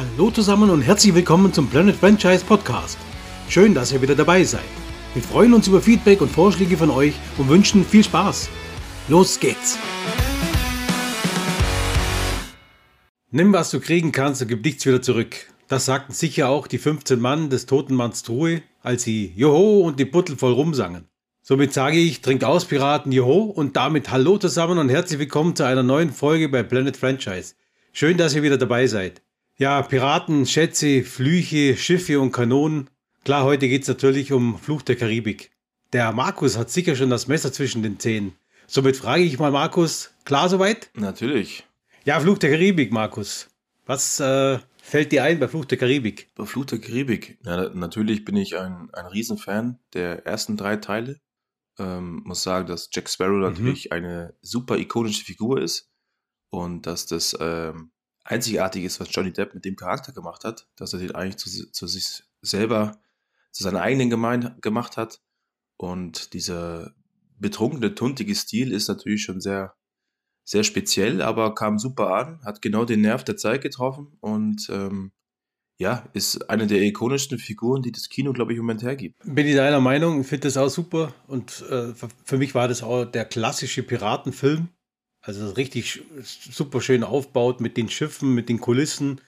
Hallo zusammen und herzlich willkommen zum Planet Franchise Podcast. Schön, dass ihr wieder dabei seid. Wir freuen uns über Feedback und Vorschläge von euch und wünschen viel Spaß. Los geht's! Nimm, was du kriegen kannst und gib nichts wieder zurück. Das sagten sicher auch die 15 Mann des toten Manns Truhe, als sie Joho und die Buttel voll rumsangen. Somit sage ich, trinkt aus, Piraten, Joho und damit Hallo zusammen und herzlich willkommen zu einer neuen Folge bei Planet Franchise. Schön, dass ihr wieder dabei seid. Ja, Piraten, Schätze, Flüche, Schiffe und Kanonen. Klar, heute geht's natürlich um Fluch der Karibik. Der Markus hat sicher schon das Messer zwischen den Zähnen. Somit frage ich mal Markus, klar soweit? Natürlich. Ja, Fluch der Karibik, Markus. Was äh, fällt dir ein bei Fluch der Karibik? Bei Fluch der Karibik. Ja, natürlich bin ich ein, ein Riesenfan der ersten drei Teile. Ähm, muss sagen, dass Jack Sparrow mhm. natürlich eine super ikonische Figur ist und dass das ähm, einzigartig ist, was Johnny Depp mit dem Charakter gemacht hat, dass er den eigentlich zu, zu sich selber, zu seiner eigenen Gemeinde gemacht hat. Und dieser betrunkene, tuntige Stil ist natürlich schon sehr, sehr speziell, aber kam super an, hat genau den Nerv der Zeit getroffen und ähm, ja, ist eine der ikonischsten Figuren, die das Kino, glaube ich, im Moment hergibt. Bin ich deiner Meinung, finde das auch super und äh, für mich war das auch der klassische Piratenfilm. Also richtig super schön aufbaut mit den Schiffen, mit den Kulissen,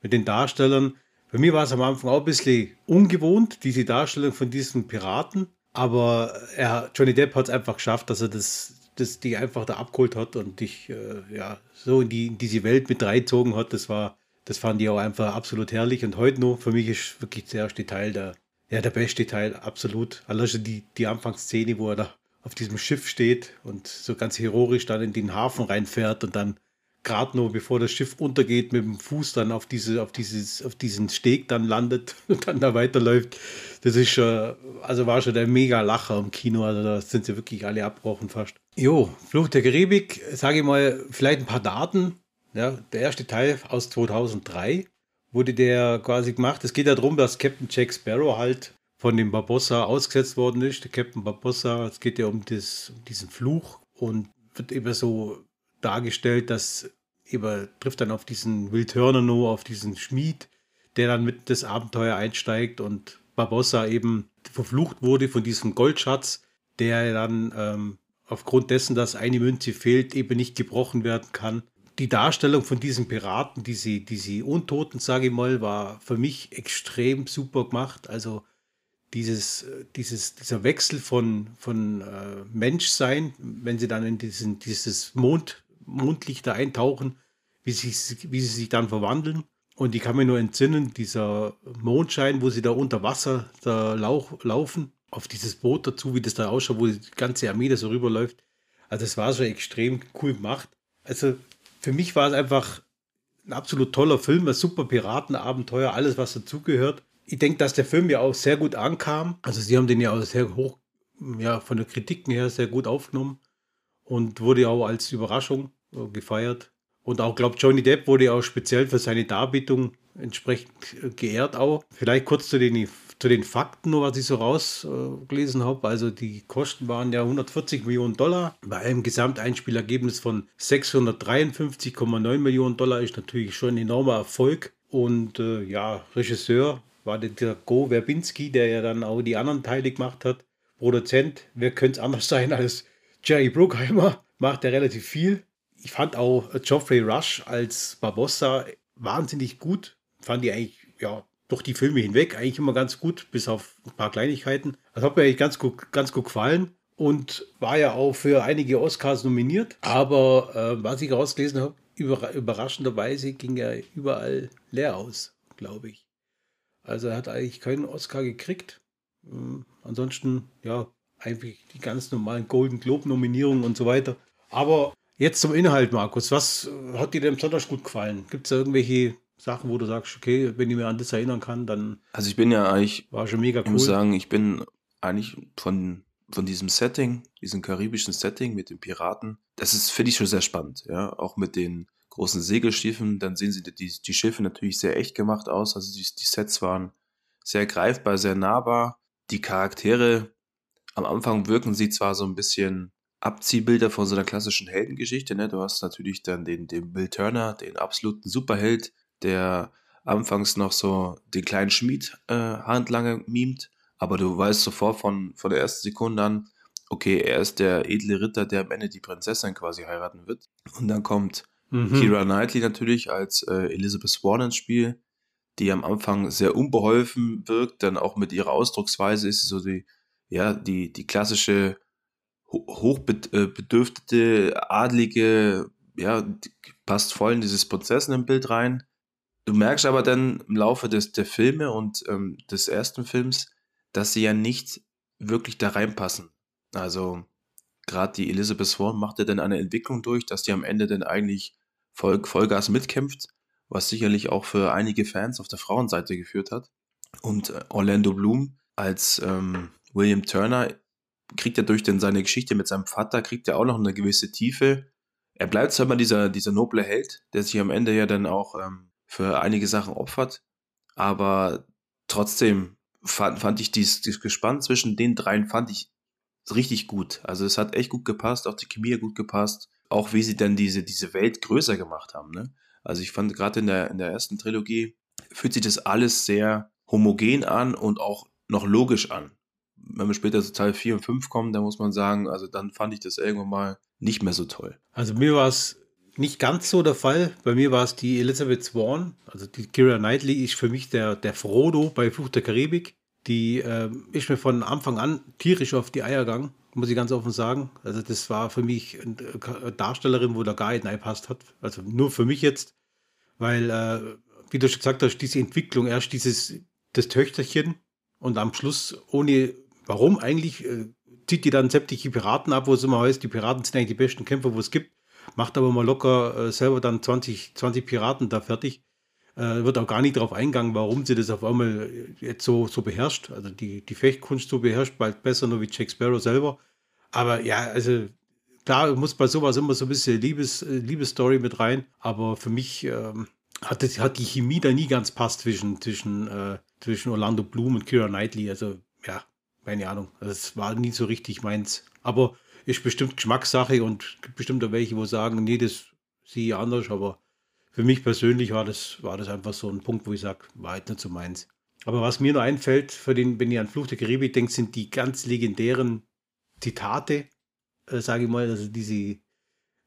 mit den Darstellern. Für mich war es am Anfang auch ein bisschen ungewohnt, diese Darstellung von diesen Piraten. Aber er, Johnny Depp hat es einfach geschafft, dass er das, das die einfach da abgeholt hat und dich äh, ja, so in, die, in diese Welt mit reingezogen hat. Das war, das fand ich auch einfach absolut herrlich. Und heute noch, für mich ist wirklich der erste Teil der, ja, der beste Teil, absolut. Also die, die Anfangsszene, wo er da auf diesem Schiff steht und so ganz heroisch dann in den Hafen reinfährt und dann gerade nur bevor das Schiff untergeht, mit dem Fuß dann auf, diese, auf, dieses, auf diesen Steg dann landet und dann da weiterläuft. Das ist schon, also war schon der mega Lacher im Kino. Also da sind sie wirklich alle abgebrochen fast. Jo, Flucht der Karibik, sage ich mal, vielleicht ein paar Daten. Ja, der erste Teil aus 2003 wurde der quasi gemacht. Es geht ja darum, dass Captain Jack Sparrow halt von dem Barbossa ausgesetzt worden ist, der Captain Barbossa. Es geht ja um, das, um diesen Fluch und wird eben so dargestellt, dass eben trifft dann auf diesen Will Turner nur, auf diesen Schmied, der dann mit das Abenteuer einsteigt und Barbossa eben verflucht wurde von diesem Goldschatz, der dann ähm, aufgrund dessen, dass eine Münze fehlt, eben nicht gebrochen werden kann. Die Darstellung von diesen Piraten, diese, diese Untoten, sage ich mal, war für mich extrem super gemacht. Also dieses, dieses, dieser Wechsel von, von äh, Menschsein, wenn sie dann in diesen, dieses Mond, Mondlichter eintauchen, wie sie, wie sie sich dann verwandeln. Und ich kann mir nur entsinnen, dieser Mondschein, wo sie da unter Wasser da lauch, laufen, auf dieses Boot dazu, wie das da ausschaut, wo die ganze Armee da so rüberläuft. Also das war schon extrem cool gemacht. Also für mich war es einfach ein absolut toller Film, ein super Piratenabenteuer, alles was dazugehört ich denke, dass der Film ja auch sehr gut ankam. Also sie haben den ja auch sehr hoch, ja, von den Kritiken her sehr gut aufgenommen und wurde auch als Überraschung äh, gefeiert. Und auch, glaube Johnny Depp wurde auch speziell für seine Darbietung entsprechend äh, geehrt auch. Vielleicht kurz zu den, zu den Fakten, was ich so rausgelesen äh, habe. Also die Kosten waren ja 140 Millionen Dollar. Bei einem Gesamteinspielergebnis von 653,9 Millionen Dollar ist natürlich schon ein enormer Erfolg. Und äh, ja, Regisseur war der Go Verbinski, der ja dann auch die anderen Teile gemacht hat. Produzent, wer könnte es anders sein als Jerry Bruckheimer, macht er relativ viel. Ich fand auch Geoffrey Rush als Barbossa wahnsinnig gut. Fand ich eigentlich, ja, durch die Filme hinweg eigentlich immer ganz gut, bis auf ein paar Kleinigkeiten. Das hat mir eigentlich ganz gut, ganz gut gefallen und war ja auch für einige Oscars nominiert. Aber äh, was ich rausgelesen habe, über, überraschenderweise ging er überall leer aus, glaube ich. Also er hat eigentlich keinen Oscar gekriegt. Ähm, ansonsten, ja, eigentlich die ganz normalen Golden Globe-Nominierungen und so weiter. Aber jetzt zum Inhalt, Markus. Was hat dir denn besonders gut gefallen? Gibt es da irgendwelche Sachen, wo du sagst, okay, wenn ich mir an das erinnern kann, dann. Also ich bin ja eigentlich. War schon mega cool. Ich muss sagen, ich bin eigentlich von, von diesem Setting, diesem karibischen Setting mit den Piraten, das ist, finde ich schon sehr spannend, ja. Auch mit den großen Segelschiffen. Dann sehen sie die, die Schiffe natürlich sehr echt gemacht aus. Also die, die Sets waren sehr greifbar, sehr nahbar. Die Charaktere am Anfang wirken sie zwar so ein bisschen Abziehbilder von so einer klassischen Heldengeschichte. Ne? Du hast natürlich dann den, den Bill Turner, den absoluten Superheld, der anfangs noch so den kleinen Schmied äh, Handlanger mimt, aber du weißt sofort von, von der ersten Sekunde an, okay, er ist der edle Ritter, der am Ende die Prinzessin quasi heiraten wird. Und dann kommt mhm. Kira Knightley natürlich als äh, Elizabeth Swan ins Spiel, die am Anfang sehr unbeholfen wirkt, dann auch mit ihrer Ausdrucksweise ist sie so die, ja, die, die klassische hochbedürftete, äh, adlige, ja, passt voll in dieses Prinzessin-Bild rein. Du merkst aber dann im Laufe des, der Filme und ähm, des ersten Films, dass sie ja nicht wirklich da reinpassen. Also gerade die Elizabeth Swan macht ja dann eine Entwicklung durch, dass die am Ende dann eigentlich Voll, Vollgas mitkämpft, was sicherlich auch für einige Fans auf der Frauenseite geführt hat. Und äh, Orlando Bloom als ähm, William Turner kriegt ja durch denn seine Geschichte mit seinem Vater, kriegt er auch noch eine gewisse Tiefe. Er bleibt zwar immer dieser, dieser noble Held, der sich am Ende ja dann auch ähm, für einige Sachen opfert, aber trotzdem fand, fand ich dieses, dieses Gespann zwischen den dreien fand ich richtig gut. Also es hat echt gut gepasst, auch die Chemie hat gut gepasst, auch wie sie dann diese, diese Welt größer gemacht haben. Ne? Also ich fand gerade in der, in der ersten Trilogie fühlt sich das alles sehr homogen an und auch noch logisch an wenn wir später zu Teil 4 und 5 kommen, dann muss man sagen, also dann fand ich das irgendwann mal nicht mehr so toll. Also mir war es nicht ganz so der Fall. Bei mir war es die Elizabeth Swan, also die Kira Knightley ist für mich der, der Frodo bei Fluch der Karibik. Die äh, ist mir von Anfang an tierisch auf die Eier gegangen, muss ich ganz offen sagen. Also das war für mich eine Darstellerin, wo der gar nicht reinpasst hat. Also nur für mich jetzt, weil, äh, wie du schon gesagt hast, diese Entwicklung, erst dieses, das Töchterchen und am Schluss ohne warum eigentlich äh, zieht die dann sämtliche Piraten ab, wo es immer heißt, die Piraten sind eigentlich die besten Kämpfer, wo es gibt, macht aber mal locker äh, selber dann 20, 20 Piraten da fertig. Äh, wird auch gar nicht darauf eingegangen, warum sie das auf einmal jetzt so, so beherrscht. Also die, die Fechtkunst so beherrscht, bald besser nur wie Jack Sparrow selber. Aber ja, also klar muss bei sowas immer so ein bisschen Liebes, Liebesstory mit rein. Aber für mich ähm, hat, das, hat die Chemie da nie ganz passt zwischen, zwischen, äh, zwischen Orlando Bloom und Kira Knightley. Also ja, keine Ahnung. Das war nie so richtig meins. Aber ist bestimmt Geschmackssache und gibt bestimmt auch welche, wo sagen, nee, das sehe ich anders. Aber für mich persönlich war das, war das einfach so ein Punkt, wo ich sage, war halt nicht so meins. Aber was mir noch einfällt, für den, wenn ihr an Fluch der Karibik denkt, sind die ganz legendären Zitate, äh, sage ich mal, also diese,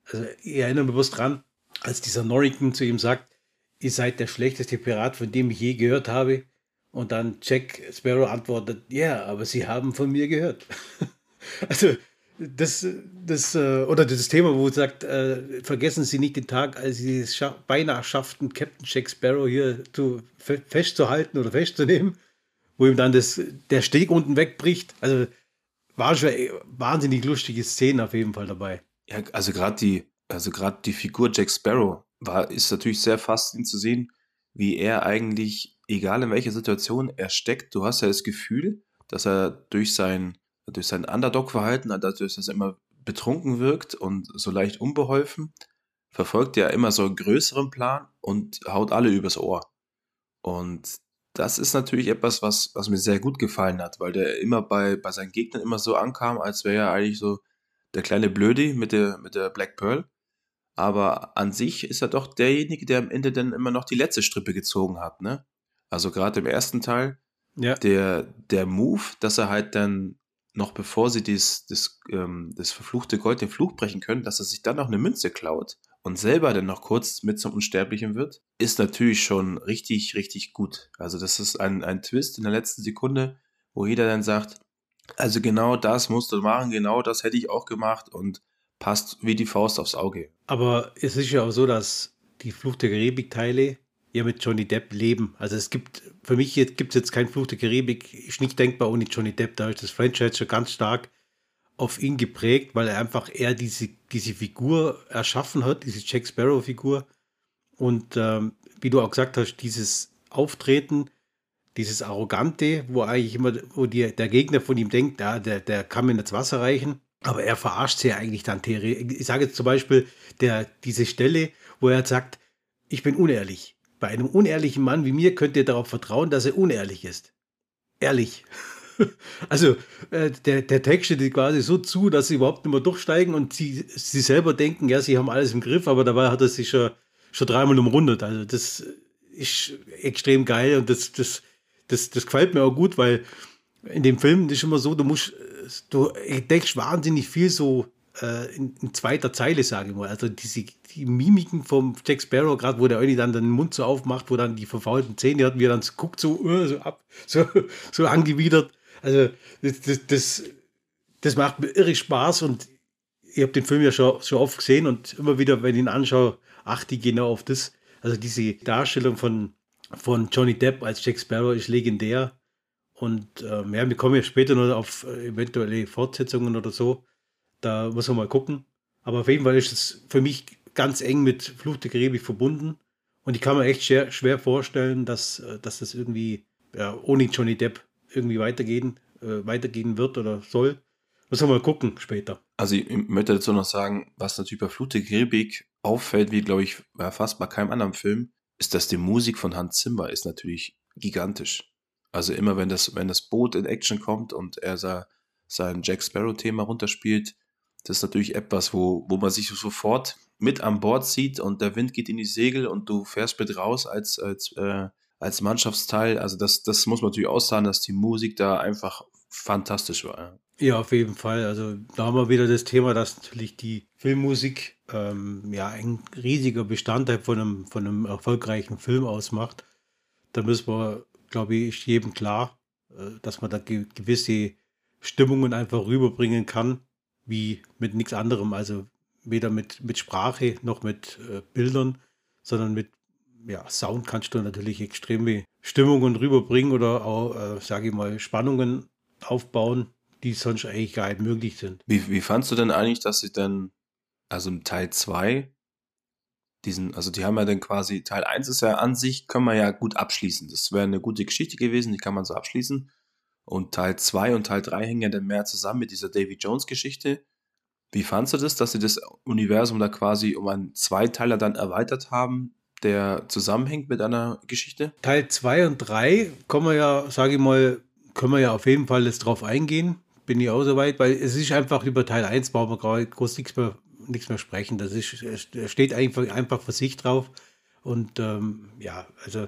also ich erinnere mich bloß dran, als dieser Norrington zu ihm sagt, ihr seid der schlechteste Pirat, von dem ich je gehört habe. Und dann Jack Sparrow antwortet, ja, aber Sie haben von mir gehört. also das, das, äh, oder das Thema, wo sagt, äh, vergessen Sie nicht den Tag, als Sie es scha beinahe schafften, Captain Jack Sparrow hier zu, festzuhalten oder festzunehmen, wo ihm dann das, der Steg unten wegbricht. Also war schon wahnsinnig lustige Szenen auf jeden Fall dabei. Ja, also gerade die, also gerade die Figur Jack Sparrow war, ist natürlich sehr faszinierend zu sehen, wie er eigentlich egal in welcher Situation er steckt, du hast ja das Gefühl, dass er durch sein, durch sein Underdog-Verhalten, dadurch, dass er immer betrunken wirkt und so leicht unbeholfen, verfolgt er immer so einen größeren Plan und haut alle übers Ohr. Und das ist natürlich etwas, was, was mir sehr gut gefallen hat, weil der immer bei, bei seinen Gegnern immer so ankam, als wäre er eigentlich so der kleine Blödi mit der, mit der Black Pearl. Aber an sich ist er doch derjenige, der am Ende dann immer noch die letzte Strippe gezogen hat, ne? Also gerade im ersten Teil, ja. der, der Move, dass er halt dann noch bevor sie dies, das, ähm, das verfluchte Gold den Fluch brechen können, dass er sich dann noch eine Münze klaut und selber dann noch kurz mit zum Unsterblichen wird, ist natürlich schon richtig, richtig gut. Also das ist ein, ein Twist in der letzten Sekunde, wo jeder dann sagt, also genau das musst du machen, genau das hätte ich auch gemacht und passt wie die Faust aufs Auge. Aber es ist ja auch so, dass die Fluch der Karibik-Teile ja mit Johnny Depp leben. Also es gibt, für mich gibt es jetzt kein Fluch der Karibik, ist nicht denkbar ohne Johnny Depp. Da ist das Franchise schon ganz stark auf ihn geprägt, weil er einfach eher diese, diese Figur erschaffen hat, diese Jack Sparrow-Figur. Und ähm, wie du auch gesagt hast, dieses Auftreten, dieses Arrogante, wo eigentlich immer, wo die, der Gegner von ihm denkt, ja, der, der kann mir ins Wasser reichen. Aber er verarscht sie ja eigentlich dann. Ich sage jetzt zum Beispiel der, diese Stelle, wo er sagt, ich bin unehrlich. Bei einem unehrlichen Mann wie mir könnt ihr darauf vertrauen, dass er unehrlich ist. Ehrlich. Also äh, der, der Text steht quasi so zu, dass sie überhaupt nicht mehr durchsteigen und sie, sie selber denken, ja, sie haben alles im Griff, aber dabei hat er sich schon, schon dreimal umrundet. Also das ist extrem geil und das, das, das, das gefällt mir auch gut, weil in dem Film ist immer so, du musst, du denkst wahnsinnig viel so äh, in, in, zweiter Zeile, sage ich mal. Also diese die Mimiken vom Jack Sparrow, gerade wo der irgendwie dann den Mund so aufmacht, wo dann die verfaulten Zähne hat, wie er dann guckt so, uh, so ab, so, so angewidert. Also das, das, das, das macht mir irre Spaß und ich habe den Film ja schon, schon oft gesehen und immer wieder, wenn ich ihn anschaue, achte ich genau auf das. Also diese Darstellung von, von Johnny Depp als Jack Sparrow ist legendär. Und ähm, ja, wir kommen ja später noch auf eventuelle Fortsetzungen oder so. Da muss man mal gucken. Aber auf jeden Fall ist es für mich ganz eng mit Fluch der Karibik verbunden. Und ich kann mir echt schwer, schwer vorstellen, dass, äh, dass das irgendwie ja, ohne Johnny Depp irgendwie weitergehen, äh, weitergehen wird oder soll. Muss man mal gucken später. Also ich möchte dazu noch sagen, was natürlich bei Flut der Karibik auffällt, wie glaube ich fast bei keinem anderen Film, ist, dass die Musik von Hans Zimmer ist natürlich gigantisch. Also immer wenn das, wenn das Boot in Action kommt und er sein Jack Sparrow-Thema runterspielt, das ist natürlich etwas, wo, wo man sich sofort mit an Bord zieht und der Wind geht in die Segel und du fährst mit raus als, als, äh, als Mannschaftsteil. Also das, das muss man natürlich aussagen, dass die Musik da einfach fantastisch war. Ja. Auf jeden Fall. Also da haben wir wieder das Thema, dass natürlich die Filmmusik ähm, ja ein riesiger Bestandteil von einem, von einem erfolgreichen Film ausmacht. Da müssen wir, glaube ich, jedem klar, äh, dass man da ge gewisse Stimmungen einfach rüberbringen kann, wie mit nichts anderem. Also weder mit, mit Sprache noch mit äh, Bildern, sondern mit ja, Sound kannst du natürlich extreme Stimmungen rüberbringen oder auch, äh, sage ich mal, Spannungen aufbauen, die sonst eigentlich gar nicht möglich sind. Wie, wie fandst du denn eigentlich, dass sie dann, also im Teil 2, diesen, also die haben ja dann quasi, Teil 1 ist ja an sich, können wir ja gut abschließen. Das wäre eine gute Geschichte gewesen, die kann man so abschließen. Und Teil 2 und Teil 3 hängen ja dann mehr zusammen mit dieser Davy Jones Geschichte. Wie fandst du das, dass sie das Universum da quasi um einen Zweiteiler dann erweitert haben, der zusammenhängt mit einer Geschichte? Teil 2 und 3 kommen wir ja, sage ich mal, können wir ja auf jeden Fall jetzt drauf eingehen bin ich auch soweit, weil es ist einfach über Teil 1 brauchen wir gerade groß nichts mehr, nichts mehr sprechen. Das ist, steht einfach, einfach für sich drauf. Und ähm, ja, also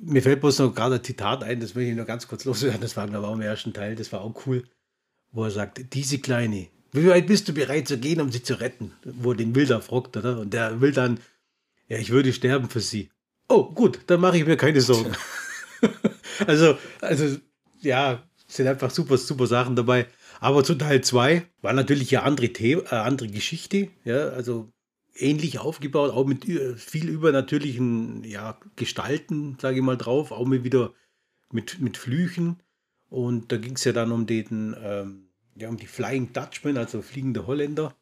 mir fällt bloß noch gerade ein Zitat ein, das möchte ich noch ganz kurz loswerden. Das war aber auch im ersten Teil, das war auch cool, wo er sagt, diese Kleine, wie weit bist du bereit zu gehen, um sie zu retten? Wo den Wilder fragt, oder? Und der will dann, ja, ich würde sterben für sie. Oh, gut, dann mache ich mir keine Sorgen. also, also, ja, sind einfach super, super Sachen dabei. Aber zu Teil 2 war natürlich eine andere, The äh, andere Geschichte. Ja, also ähnlich aufgebaut, auch mit viel übernatürlichen ja, Gestalten, sage ich mal, drauf, auch mit wieder mit, mit Flüchen. Und da ging es ja dann um den, ähm, ja, um die Flying Dutchman, also fliegende Holländer,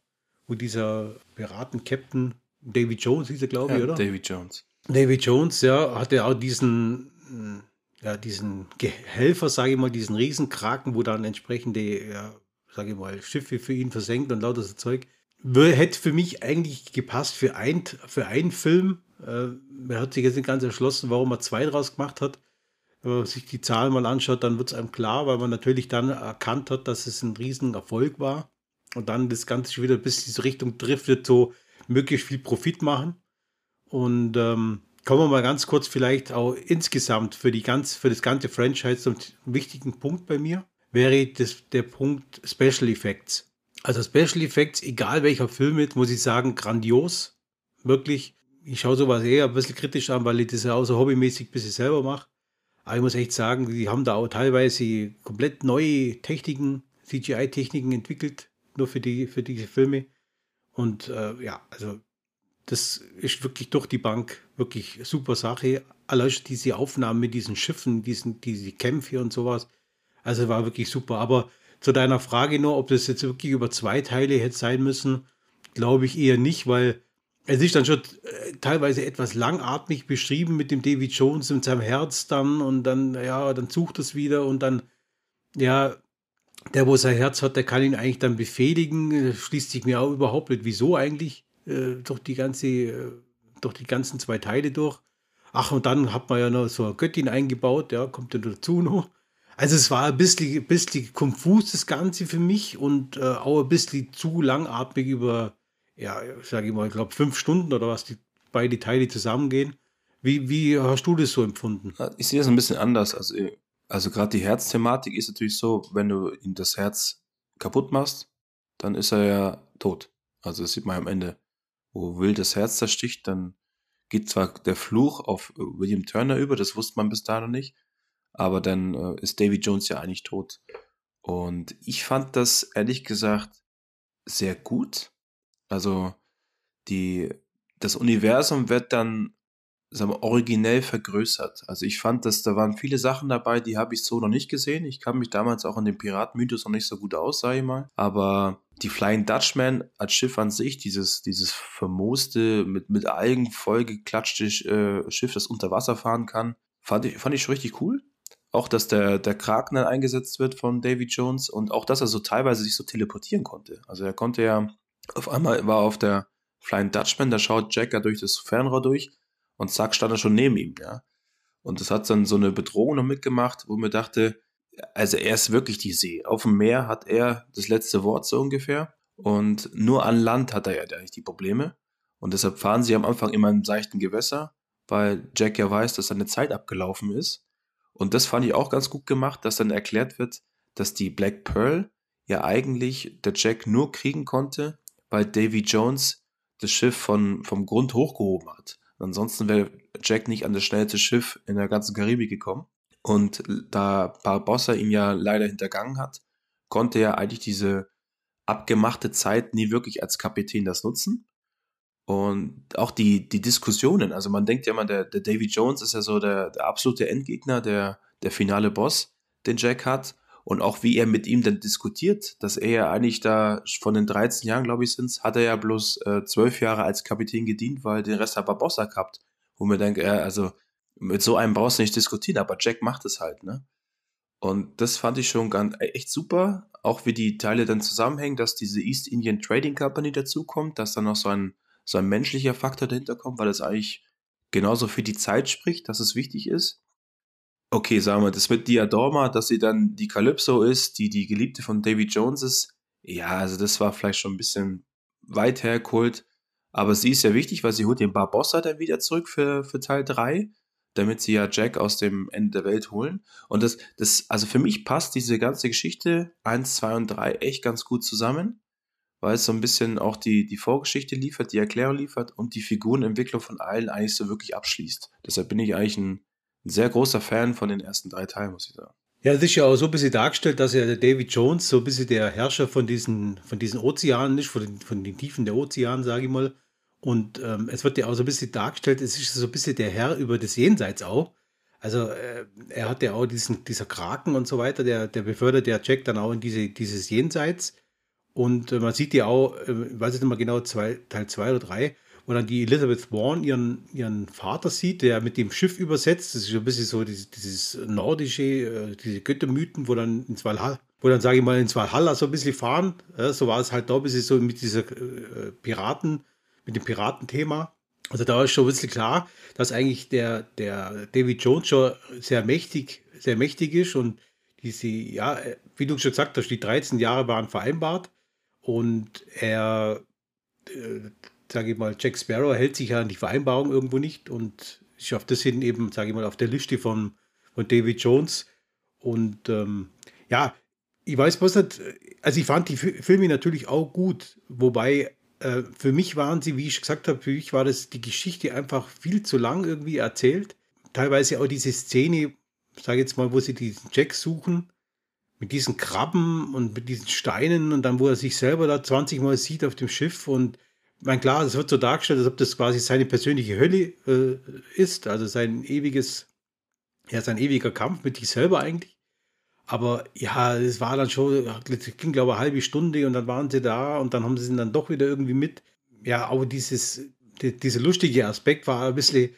wo dieser Piraten-Captain David Jones hieß er, glaube ich, ja, oder? David Jones. David Jones, ja, hatte auch diesen ja, diesen Helfer, sage ich mal, diesen Riesenkraken, wo dann entsprechende, ja, sage ich mal, Schiffe für ihn versenkt und lauter so Zeug. Hätte für mich eigentlich gepasst für, ein, für einen Film. Äh, er hat sich jetzt nicht ganz erschlossen, warum er zwei draus gemacht hat. Wenn man sich die Zahlen mal anschaut, dann wird es einem klar, weil man natürlich dann erkannt hat, dass es ein Riesenerfolg war. Und dann das Ganze wieder bis diese Richtung driftet, so möglichst viel Profit machen. Und ähm, Kommen wir mal ganz kurz vielleicht auch insgesamt für, die ganz, für das ganze Franchise zum wichtigen Punkt bei mir, wäre das, der Punkt Special Effects. Also Special Effects, egal welcher Film mit, muss ich sagen, grandios. Wirklich. Ich schaue sowas eher ein bisschen kritisch an, weil ich das ja auch so hobbymäßig ein bisschen selber mache. Aber ich muss echt sagen, die haben da auch teilweise komplett neue Techniken, CGI-Techniken entwickelt, nur für, die, für diese Filme. Und äh, ja, also das ist wirklich durch die Bank wirklich super Sache. Allein diese Aufnahmen mit diesen Schiffen, diesen, diese Kämpfe und sowas. Also war wirklich super. Aber zu deiner Frage nur, ob das jetzt wirklich über zwei Teile hätte sein müssen, glaube ich eher nicht, weil es ist dann schon äh, teilweise etwas langatmig beschrieben mit dem David Jones und seinem Herz dann und dann, ja, dann sucht es wieder und dann, ja, der, wo sein Herz hat, der kann ihn eigentlich dann befehligen. Schließt sich mir auch überhaupt nicht, wieso eigentlich äh, durch die ganze, äh, durch die ganzen zwei Teile durch. Ach, und dann hat man ja noch so eine Göttin eingebaut, ja, kommt ja dazu noch. Also es war ein bisschen, bisschen konfus, das Ganze für mich und äh, auch ein bisschen zu langatmig über, ja, sage ich mal, ich glaube fünf Stunden oder was die beide Teile zusammengehen. Wie, wie hast du das so empfunden? Ich sehe das ein bisschen anders. Also, also gerade die Herzthematik ist natürlich so, wenn du ihm das Herz kaputt machst, dann ist er ja tot. Also das sieht man am Ende. Wo Will das Herz zersticht, dann geht zwar der Fluch auf William Turner über, das wusste man bis dahin noch nicht, aber dann äh, ist Davy Jones ja eigentlich tot. Und ich fand das ehrlich gesagt sehr gut. Also die, das Universum wird dann sagen wir, originell vergrößert. Also ich fand, dass da waren viele Sachen dabei, die habe ich so noch nicht gesehen. Ich kann mich damals auch in dem Piratenmythos noch nicht so gut aus, sage ich mal. Aber die Flying Dutchman als Schiff an sich, dieses, dieses vermooste, mit, mit Algen vollgeklatschte äh, Schiff, das unter Wasser fahren kann, fand ich, fand ich schon richtig cool. Auch, dass der, der Kraken dann eingesetzt wird von Davy Jones und auch, dass er so teilweise sich so teleportieren konnte. Also er konnte ja, auf einmal war auf der Flying Dutchman, da schaut Jack ja durch das Fernrohr durch und zack, stand er schon neben ihm, ja. Und das hat dann so eine Bedrohung noch mitgemacht, wo mir dachte, also er ist wirklich die See. Auf dem Meer hat er das letzte Wort so ungefähr. Und nur an Land hat er ja eigentlich die Probleme. Und deshalb fahren sie am Anfang immer im seichten Gewässer, weil Jack ja weiß, dass seine Zeit abgelaufen ist. Und das fand ich auch ganz gut gemacht, dass dann erklärt wird, dass die Black Pearl ja eigentlich der Jack nur kriegen konnte, weil Davy Jones das Schiff von, vom Grund hochgehoben hat. Ansonsten wäre Jack nicht an das schnellste Schiff in der ganzen Karibik gekommen. Und da Barbossa ihn ja leider hintergangen hat, konnte er eigentlich diese abgemachte Zeit nie wirklich als Kapitän das nutzen. Und auch die, die Diskussionen, also man denkt ja immer, der, der Davy Jones ist ja so der, der absolute Endgegner, der, der finale Boss, den Jack hat. Und auch wie er mit ihm dann diskutiert, dass er ja eigentlich da von den 13 Jahren, glaube ich, sind hat er ja bloß äh, 12 Jahre als Kapitän gedient, weil den Rest hat Barbossa gehabt. Wo mir denke, ja, also mit so einem brauchst du nicht diskutieren, aber Jack macht es halt, ne? Und das fand ich schon ganz, e, echt super, auch wie die Teile dann zusammenhängen, dass diese East Indian Trading Company dazukommt, dass dann noch so ein, so ein menschlicher Faktor dahinter kommt, weil es eigentlich genauso für die Zeit spricht, dass es wichtig ist. Okay, sagen wir, das mit Diadorma, dass sie dann die Calypso ist, die die Geliebte von Davy Jones ist. Ja, also das war vielleicht schon ein bisschen weit hergeholt. Aber sie ist ja wichtig, weil sie holt den Barbossa dann wieder zurück für, für Teil 3, damit sie ja Jack aus dem Ende der Welt holen. Und das, das, also für mich passt diese ganze Geschichte 1, 2 und 3 echt ganz gut zusammen, weil es so ein bisschen auch die, die Vorgeschichte liefert, die Erklärung liefert und die Figurenentwicklung von allen eigentlich so wirklich abschließt. Deshalb bin ich eigentlich ein ein sehr großer Fan von den ersten drei Teilen, muss ich sagen. Ja, es ist ja auch so ein bisschen dargestellt, dass ja der David Jones so ein bisschen der Herrscher von diesen, von diesen Ozeanen ist, von den, von den Tiefen der Ozeane, sage ich mal. Und ähm, es wird ja auch so ein bisschen dargestellt, es ist so ein bisschen der Herr über das Jenseits auch. Also äh, er hat ja auch diesen, dieser Kraken und so weiter, der, der befördert der Jack dann auch in diese, dieses Jenseits. Und äh, man sieht ja auch, äh, ich weiß nicht mehr genau, zwei, Teil 2 oder 3, wo dann die Elizabeth Warren ihren, ihren Vater sieht, der mit dem Schiff übersetzt. Das ist ein bisschen so dieses, dieses nordische, äh, diese Göttermythen, wo dann ins Valhalla, wo dann, sage ich mal, ins Valhalla so ein bisschen fahren. Ja, so war es halt da ein bisschen so mit dieser äh, Piraten, mit dem Piratenthema. Also da ist schon ein bisschen klar, dass eigentlich der, der David Jones schon sehr mächtig, sehr mächtig ist und diese, ja, wie du schon gesagt hast, die 13 Jahre waren vereinbart und er äh, sage ich mal, Jack Sparrow hält sich ja an die Vereinbarung irgendwo nicht und schafft das hin eben, sage ich mal, auf der Liste von, von David Jones. Und ähm, ja, ich weiß was nicht, also ich fand die Filme natürlich auch gut, wobei äh, für mich waren sie, wie ich gesagt habe, für mich war das die Geschichte einfach viel zu lang irgendwie erzählt. Teilweise auch diese Szene, sage ich jetzt mal, wo sie diesen Jack suchen, mit diesen Krabben und mit diesen Steinen und dann, wo er sich selber da 20 Mal sieht auf dem Schiff und mein klar, es wird so dargestellt, als ob das quasi seine persönliche Hölle äh, ist, also sein ewiges, ja, sein ewiger Kampf mit sich selber eigentlich. Aber ja, es war dann schon, es ging glaube ich eine halbe Stunde und dann waren sie da und dann haben sie ihn dann doch wieder irgendwie mit. Ja, aber dieses, die, dieser lustige Aspekt war ein bisschen,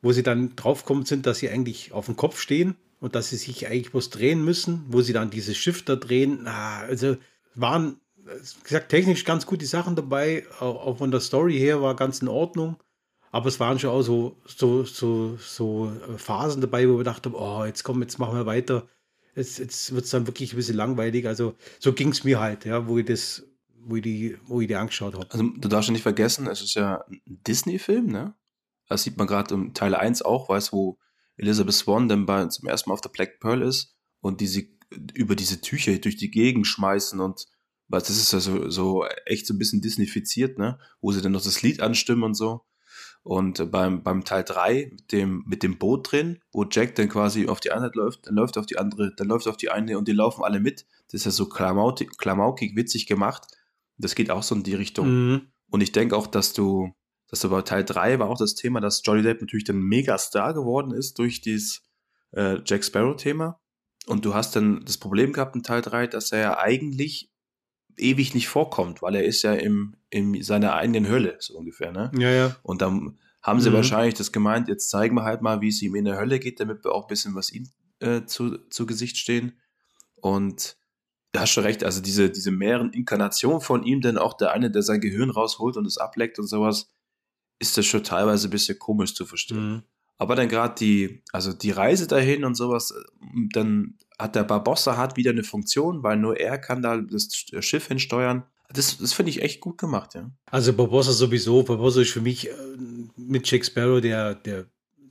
wo sie dann draufgekommen sind, dass sie eigentlich auf dem Kopf stehen und dass sie sich eigentlich was drehen müssen, wo sie dann dieses Schiff da drehen. Ah, also waren gesagt, technisch ganz gute Sachen dabei, auch, von der Story her war ganz in Ordnung. Aber es waren schon auch so, so, so, so Phasen dabei, wo wir dachten, oh, jetzt komm, jetzt machen wir weiter. Jetzt, jetzt wird es dann wirklich ein bisschen langweilig. Also so ging es mir halt, ja, wo ich das, wo ich die, wo ich die angeschaut habe. Also du darfst ja nicht vergessen, es ist ja ein Disney-Film, ne? Das sieht man gerade im Teil 1 auch, weiß, wo Elizabeth Swan dann bei, zum ersten Mal auf der Black Pearl ist und diese über diese Tücher durch die Gegend schmeißen und was das ist ja so, so echt so ein bisschen disneyfiziert, ne? Wo sie dann noch das Lied anstimmen und so. Und beim, beim Teil 3 mit dem, mit dem Boot drin, wo Jack dann quasi auf die eine läuft, dann läuft auf die andere, dann läuft auf die eine und die laufen alle mit. Das ist ja so klamaukig, klamaukig witzig gemacht. Das geht auch so in die Richtung. Mhm. Und ich denke auch, dass du, dass du bei Teil 3 war auch das Thema, dass Johnny Depp natürlich dann mega Star geworden ist durch dieses äh, Jack Sparrow-Thema. Und du hast dann das Problem gehabt in Teil 3, dass er ja eigentlich ewig nicht vorkommt, weil er ist ja im, in seiner eigenen Hölle, so ungefähr, ne? Ja, ja. Und dann haben sie mhm. wahrscheinlich das gemeint, jetzt zeigen wir halt mal, wie es ihm in der Hölle geht, damit wir auch ein bisschen was ihm äh, zu, zu Gesicht stehen. Und da hast du recht, also diese, diese mehreren Inkarnationen von ihm, denn auch der eine, der sein Gehirn rausholt und es ableckt und sowas, ist das schon teilweise ein bisschen komisch zu verstehen. Mhm. Aber dann gerade die, also die Reise dahin und sowas, dann hat der Barbossa hat wieder eine Funktion, weil nur er kann da das Schiff hinsteuern. Das, das finde ich echt gut gemacht, ja. Also Barbossa sowieso. Barbossa ist für mich äh, mit Jack Sparrow der, der,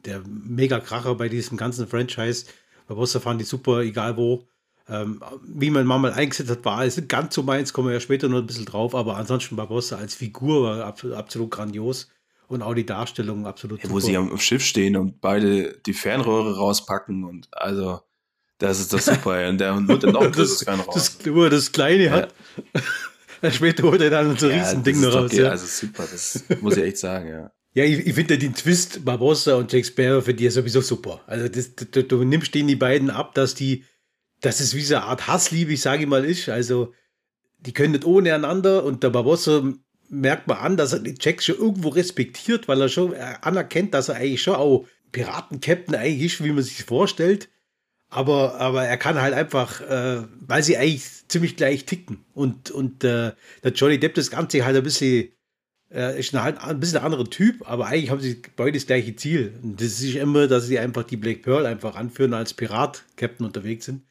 der Mega-Kracher bei diesem ganzen Franchise. Barbossa fand ich super, egal wo. Ähm, wie man mal eingesetzt hat, war es ganz so meins, kommen wir ja später noch ein bisschen drauf, aber ansonsten Barbossa als Figur war absolut, absolut grandios und auch die Darstellung absolut ja, Wo sie am Schiff stehen und beide die Fernrohre rauspacken und also das ist das super. und der holt dann noch ein das, Fernrohr. Das, er das kleine ja. hat. Später holt er dann so ein ja, Riesending noch raus. Ja. Also super, das muss ich echt sagen, ja. Ja, ich, ich finde den Twist Barbossa und Jack Sparrow für die sowieso super. Also das, du, du, nimmst denen die beiden ab, dass die, dass es wie so eine Art Hassliebe, ich sage mal, ist. Also die können nicht ohne einander und der Barbossa merkt man an, dass er den Jack schon irgendwo respektiert, weil er schon anerkennt, dass er eigentlich schon auch Piratenkapitän eigentlich ist, wie man sich vorstellt. Aber, aber er kann halt einfach, äh, weil sie eigentlich ziemlich gleich ticken. Und, und äh, der Johnny Depp das Ganze halt ein bisschen, äh, ist halt ein bisschen ein anderer Typ, aber eigentlich haben sie beide das gleiche Ziel. Und das ist immer, dass sie einfach die Black Pearl einfach anführen, als Pirat-Captain unterwegs sind.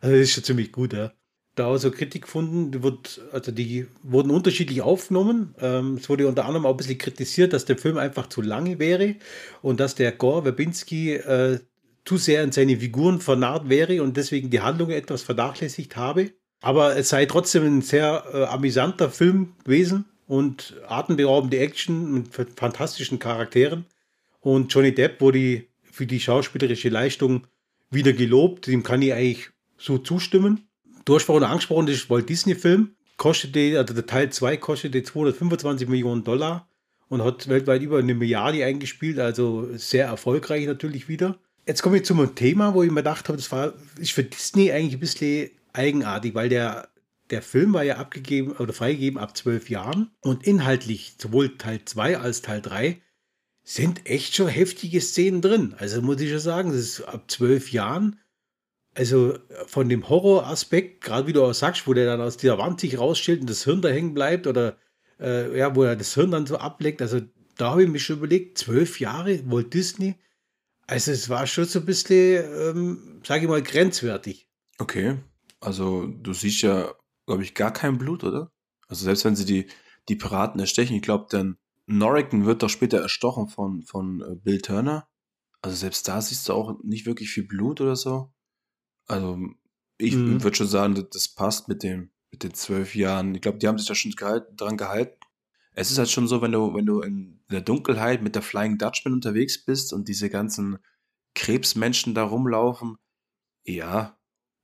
Also das ist schon ziemlich gut, ja da so Kritik gefunden. Die wird, also die wurden unterschiedlich aufgenommen. Ähm, es wurde unter anderem auch ein bisschen kritisiert, dass der Film einfach zu lange wäre und dass der Gore Verbinski äh, zu sehr in seine Figuren vernarrt wäre und deswegen die Handlung etwas vernachlässigt habe. Aber es sei trotzdem ein sehr äh, amüsanter Film gewesen und atemberaubende Action mit fantastischen Charakteren. Und Johnny Depp wurde für die schauspielerische Leistung wieder gelobt. Dem kann ich eigentlich so zustimmen. Du hast vorhin angesprochen, das ist Walt Disney-Film. Kostete, also der Teil 2 kostete 225 Millionen Dollar und hat weltweit über eine Milliarde eingespielt, also sehr erfolgreich natürlich wieder. Jetzt komme ich zum Thema, wo ich mir gedacht habe, das war, ist für Disney eigentlich ein bisschen eigenartig, weil der, der Film war ja abgegeben oder freigegeben ab zwölf Jahren und inhaltlich sowohl Teil 2 als Teil 3 sind echt schon heftige Szenen drin. Also muss ich ja sagen, das ist ab zwölf Jahren also von dem Horroraspekt, gerade wie du auch sagst, wo der dann aus dieser Wand sich rausstellt und das Hirn da hängen bleibt oder äh, ja, wo er das Hirn dann so ableckt, also da habe ich mich schon überlegt, zwölf Jahre Walt Disney, also es war schon so ein bisschen, ähm, sage ich mal, grenzwertig. Okay, also du siehst ja, glaube ich, gar kein Blut, oder? Also selbst wenn sie die, die Piraten erstechen, ich glaube, dann Norrigan wird doch später erstochen von, von äh, Bill Turner. Also selbst da siehst du auch nicht wirklich viel Blut oder so. Also, ich mhm. würde schon sagen, das passt mit dem, mit den zwölf Jahren. Ich glaube, die haben sich da schon gehalten, dran gehalten. Es ist halt schon so, wenn du, wenn du in der Dunkelheit mit der Flying Dutchman unterwegs bist und diese ganzen Krebsmenschen da rumlaufen, ja,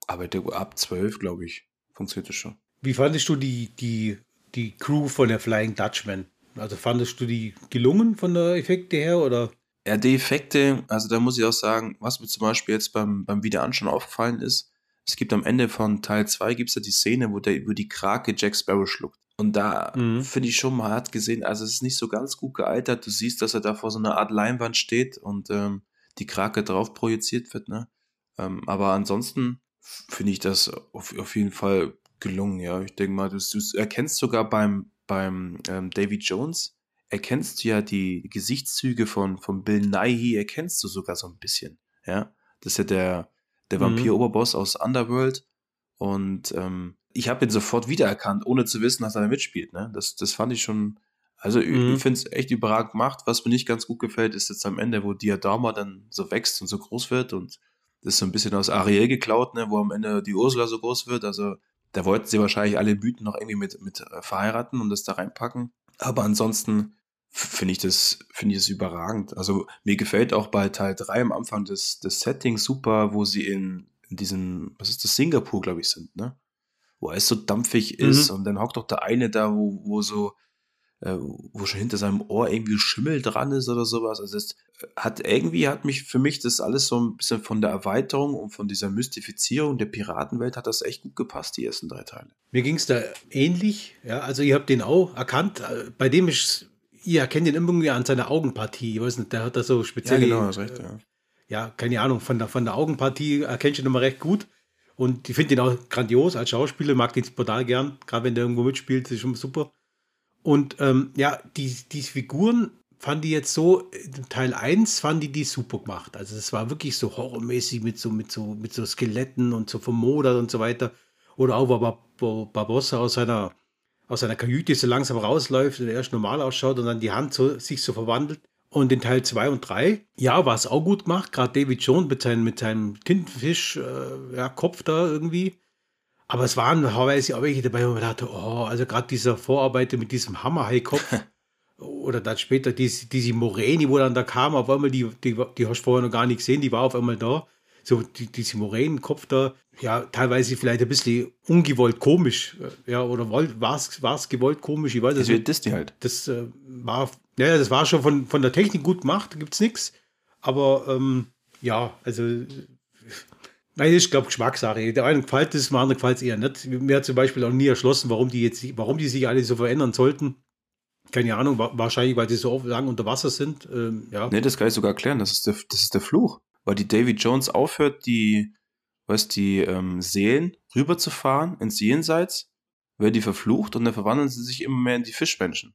aber ab zwölf, glaube ich, funktioniert das schon. Wie fandest du die, die, die Crew von der Flying Dutchman? Also fandest du die gelungen von der Effekte her oder? Ja, die Effekte, also da muss ich auch sagen, was mir zum Beispiel jetzt beim, beim Wiederanschauen aufgefallen ist, es gibt am Ende von Teil 2 gibt es ja die Szene, wo, der, wo die Krake Jack Sparrow schluckt. Und da mhm. finde ich schon, man hat gesehen, also es ist nicht so ganz gut gealtert. Du siehst, dass er da vor so einer Art Leinwand steht und ähm, die Krake drauf projiziert wird, ne? Ähm, aber ansonsten finde ich das auf, auf jeden Fall gelungen, ja. Ich denke mal, du, du erkennst sogar beim, beim ähm, Davy Jones, erkennst du ja die Gesichtszüge von, von Bill Nighy, erkennst du sogar so ein bisschen. Ja, das ist ja der, der mhm. Vampir-Oberboss aus Underworld. Und ähm, ich habe ihn sofort wiedererkannt, ohne zu wissen, dass er da mitspielt. Ne? Das, das fand ich schon Also mhm. ich finde es echt überragend gemacht. Was mir nicht ganz gut gefällt, ist jetzt am Ende, wo Diadama dann so wächst und so groß wird und das ist so ein bisschen aus Ariel geklaut, ne, wo am Ende die Ursula so groß wird. Also da wollten sie wahrscheinlich alle Mythen noch irgendwie mit, mit äh, verheiraten und das da reinpacken. Aber ansonsten finde ich das, finde ich das überragend. Also mir gefällt auch bei Teil 3 am Anfang das, das Setting super, wo sie in, in diesem, was ist das, Singapur, glaube ich, sind, ne? Wo alles so dampfig ist mhm. und dann hockt doch der eine da, wo, wo so, äh, wo schon hinter seinem Ohr irgendwie Schimmel dran ist oder sowas. Also das hat irgendwie, hat mich für mich das alles so ein bisschen von der Erweiterung und von dieser Mystifizierung der Piratenwelt hat das echt gut gepasst, die ersten drei Teile. Mir ging es da ähnlich, ja, also ihr habt den auch erkannt, bei dem ist ihr erkennt ihn irgendwie an seiner Augenpartie. Ich weiß nicht, der hat da so speziell. Ja, genau, das recht, ja. Ja, keine Ahnung, von der, von der Augenpartie erkennt ich ihn immer recht gut. Und ich finde ihn auch grandios als Schauspieler, mag den total gern, gerade wenn der irgendwo mitspielt, das ist schon super. Und ähm, ja, die, die Figuren fand ich jetzt so, Teil 1 fand ich die super gemacht. Also es war wirklich so horrormäßig mit so, mit so, mit so Skeletten und so vermodert und so weiter. Oder auch, Barbossa aus seiner aus seiner Kajüte so langsam rausläuft und erst normal ausschaut und dann die Hand so, sich so verwandelt. Und in Teil 2 und 3, ja, war es auch gut gemacht. Gerade David Jones mit, seinem, mit seinem Tintenfisch-Kopf äh, ja, da irgendwie. Aber es waren teilweise auch welche dabei, wo man dachte, oh, also gerade dieser Vorarbeiter mit diesem Hammerhai-Kopf. oder dann später diese, diese Moreni, wo dann da kam, auf einmal, die, die, die hast du vorher noch gar nicht gesehen, die war auf einmal da so die, diese Moränenkopf da, ja, teilweise vielleicht ein bisschen ungewollt komisch, äh, ja, oder war es gewollt komisch, ich weiß es nicht. Das halt. Das äh, war, ja, das war schon von, von der Technik gut gemacht, da gibt es nichts, aber ähm, ja, also Nein, ich glaube Geschmackssache. Der einen gefällt es, dem anderen gefällt es eher nicht. Mir hat zum Beispiel auch nie erschlossen, warum die jetzt, warum die sich alle so verändern sollten. Keine Ahnung, wahrscheinlich, weil sie so lang unter Wasser sind. Ähm, ja. Nee, das kann ich sogar erklären. Das ist der, das ist der Fluch weil die David Jones aufhört, die, was die ähm, Seelen rüberzufahren ins Jenseits, wird die verflucht und dann verwandeln sie sich immer mehr in die Fischmenschen.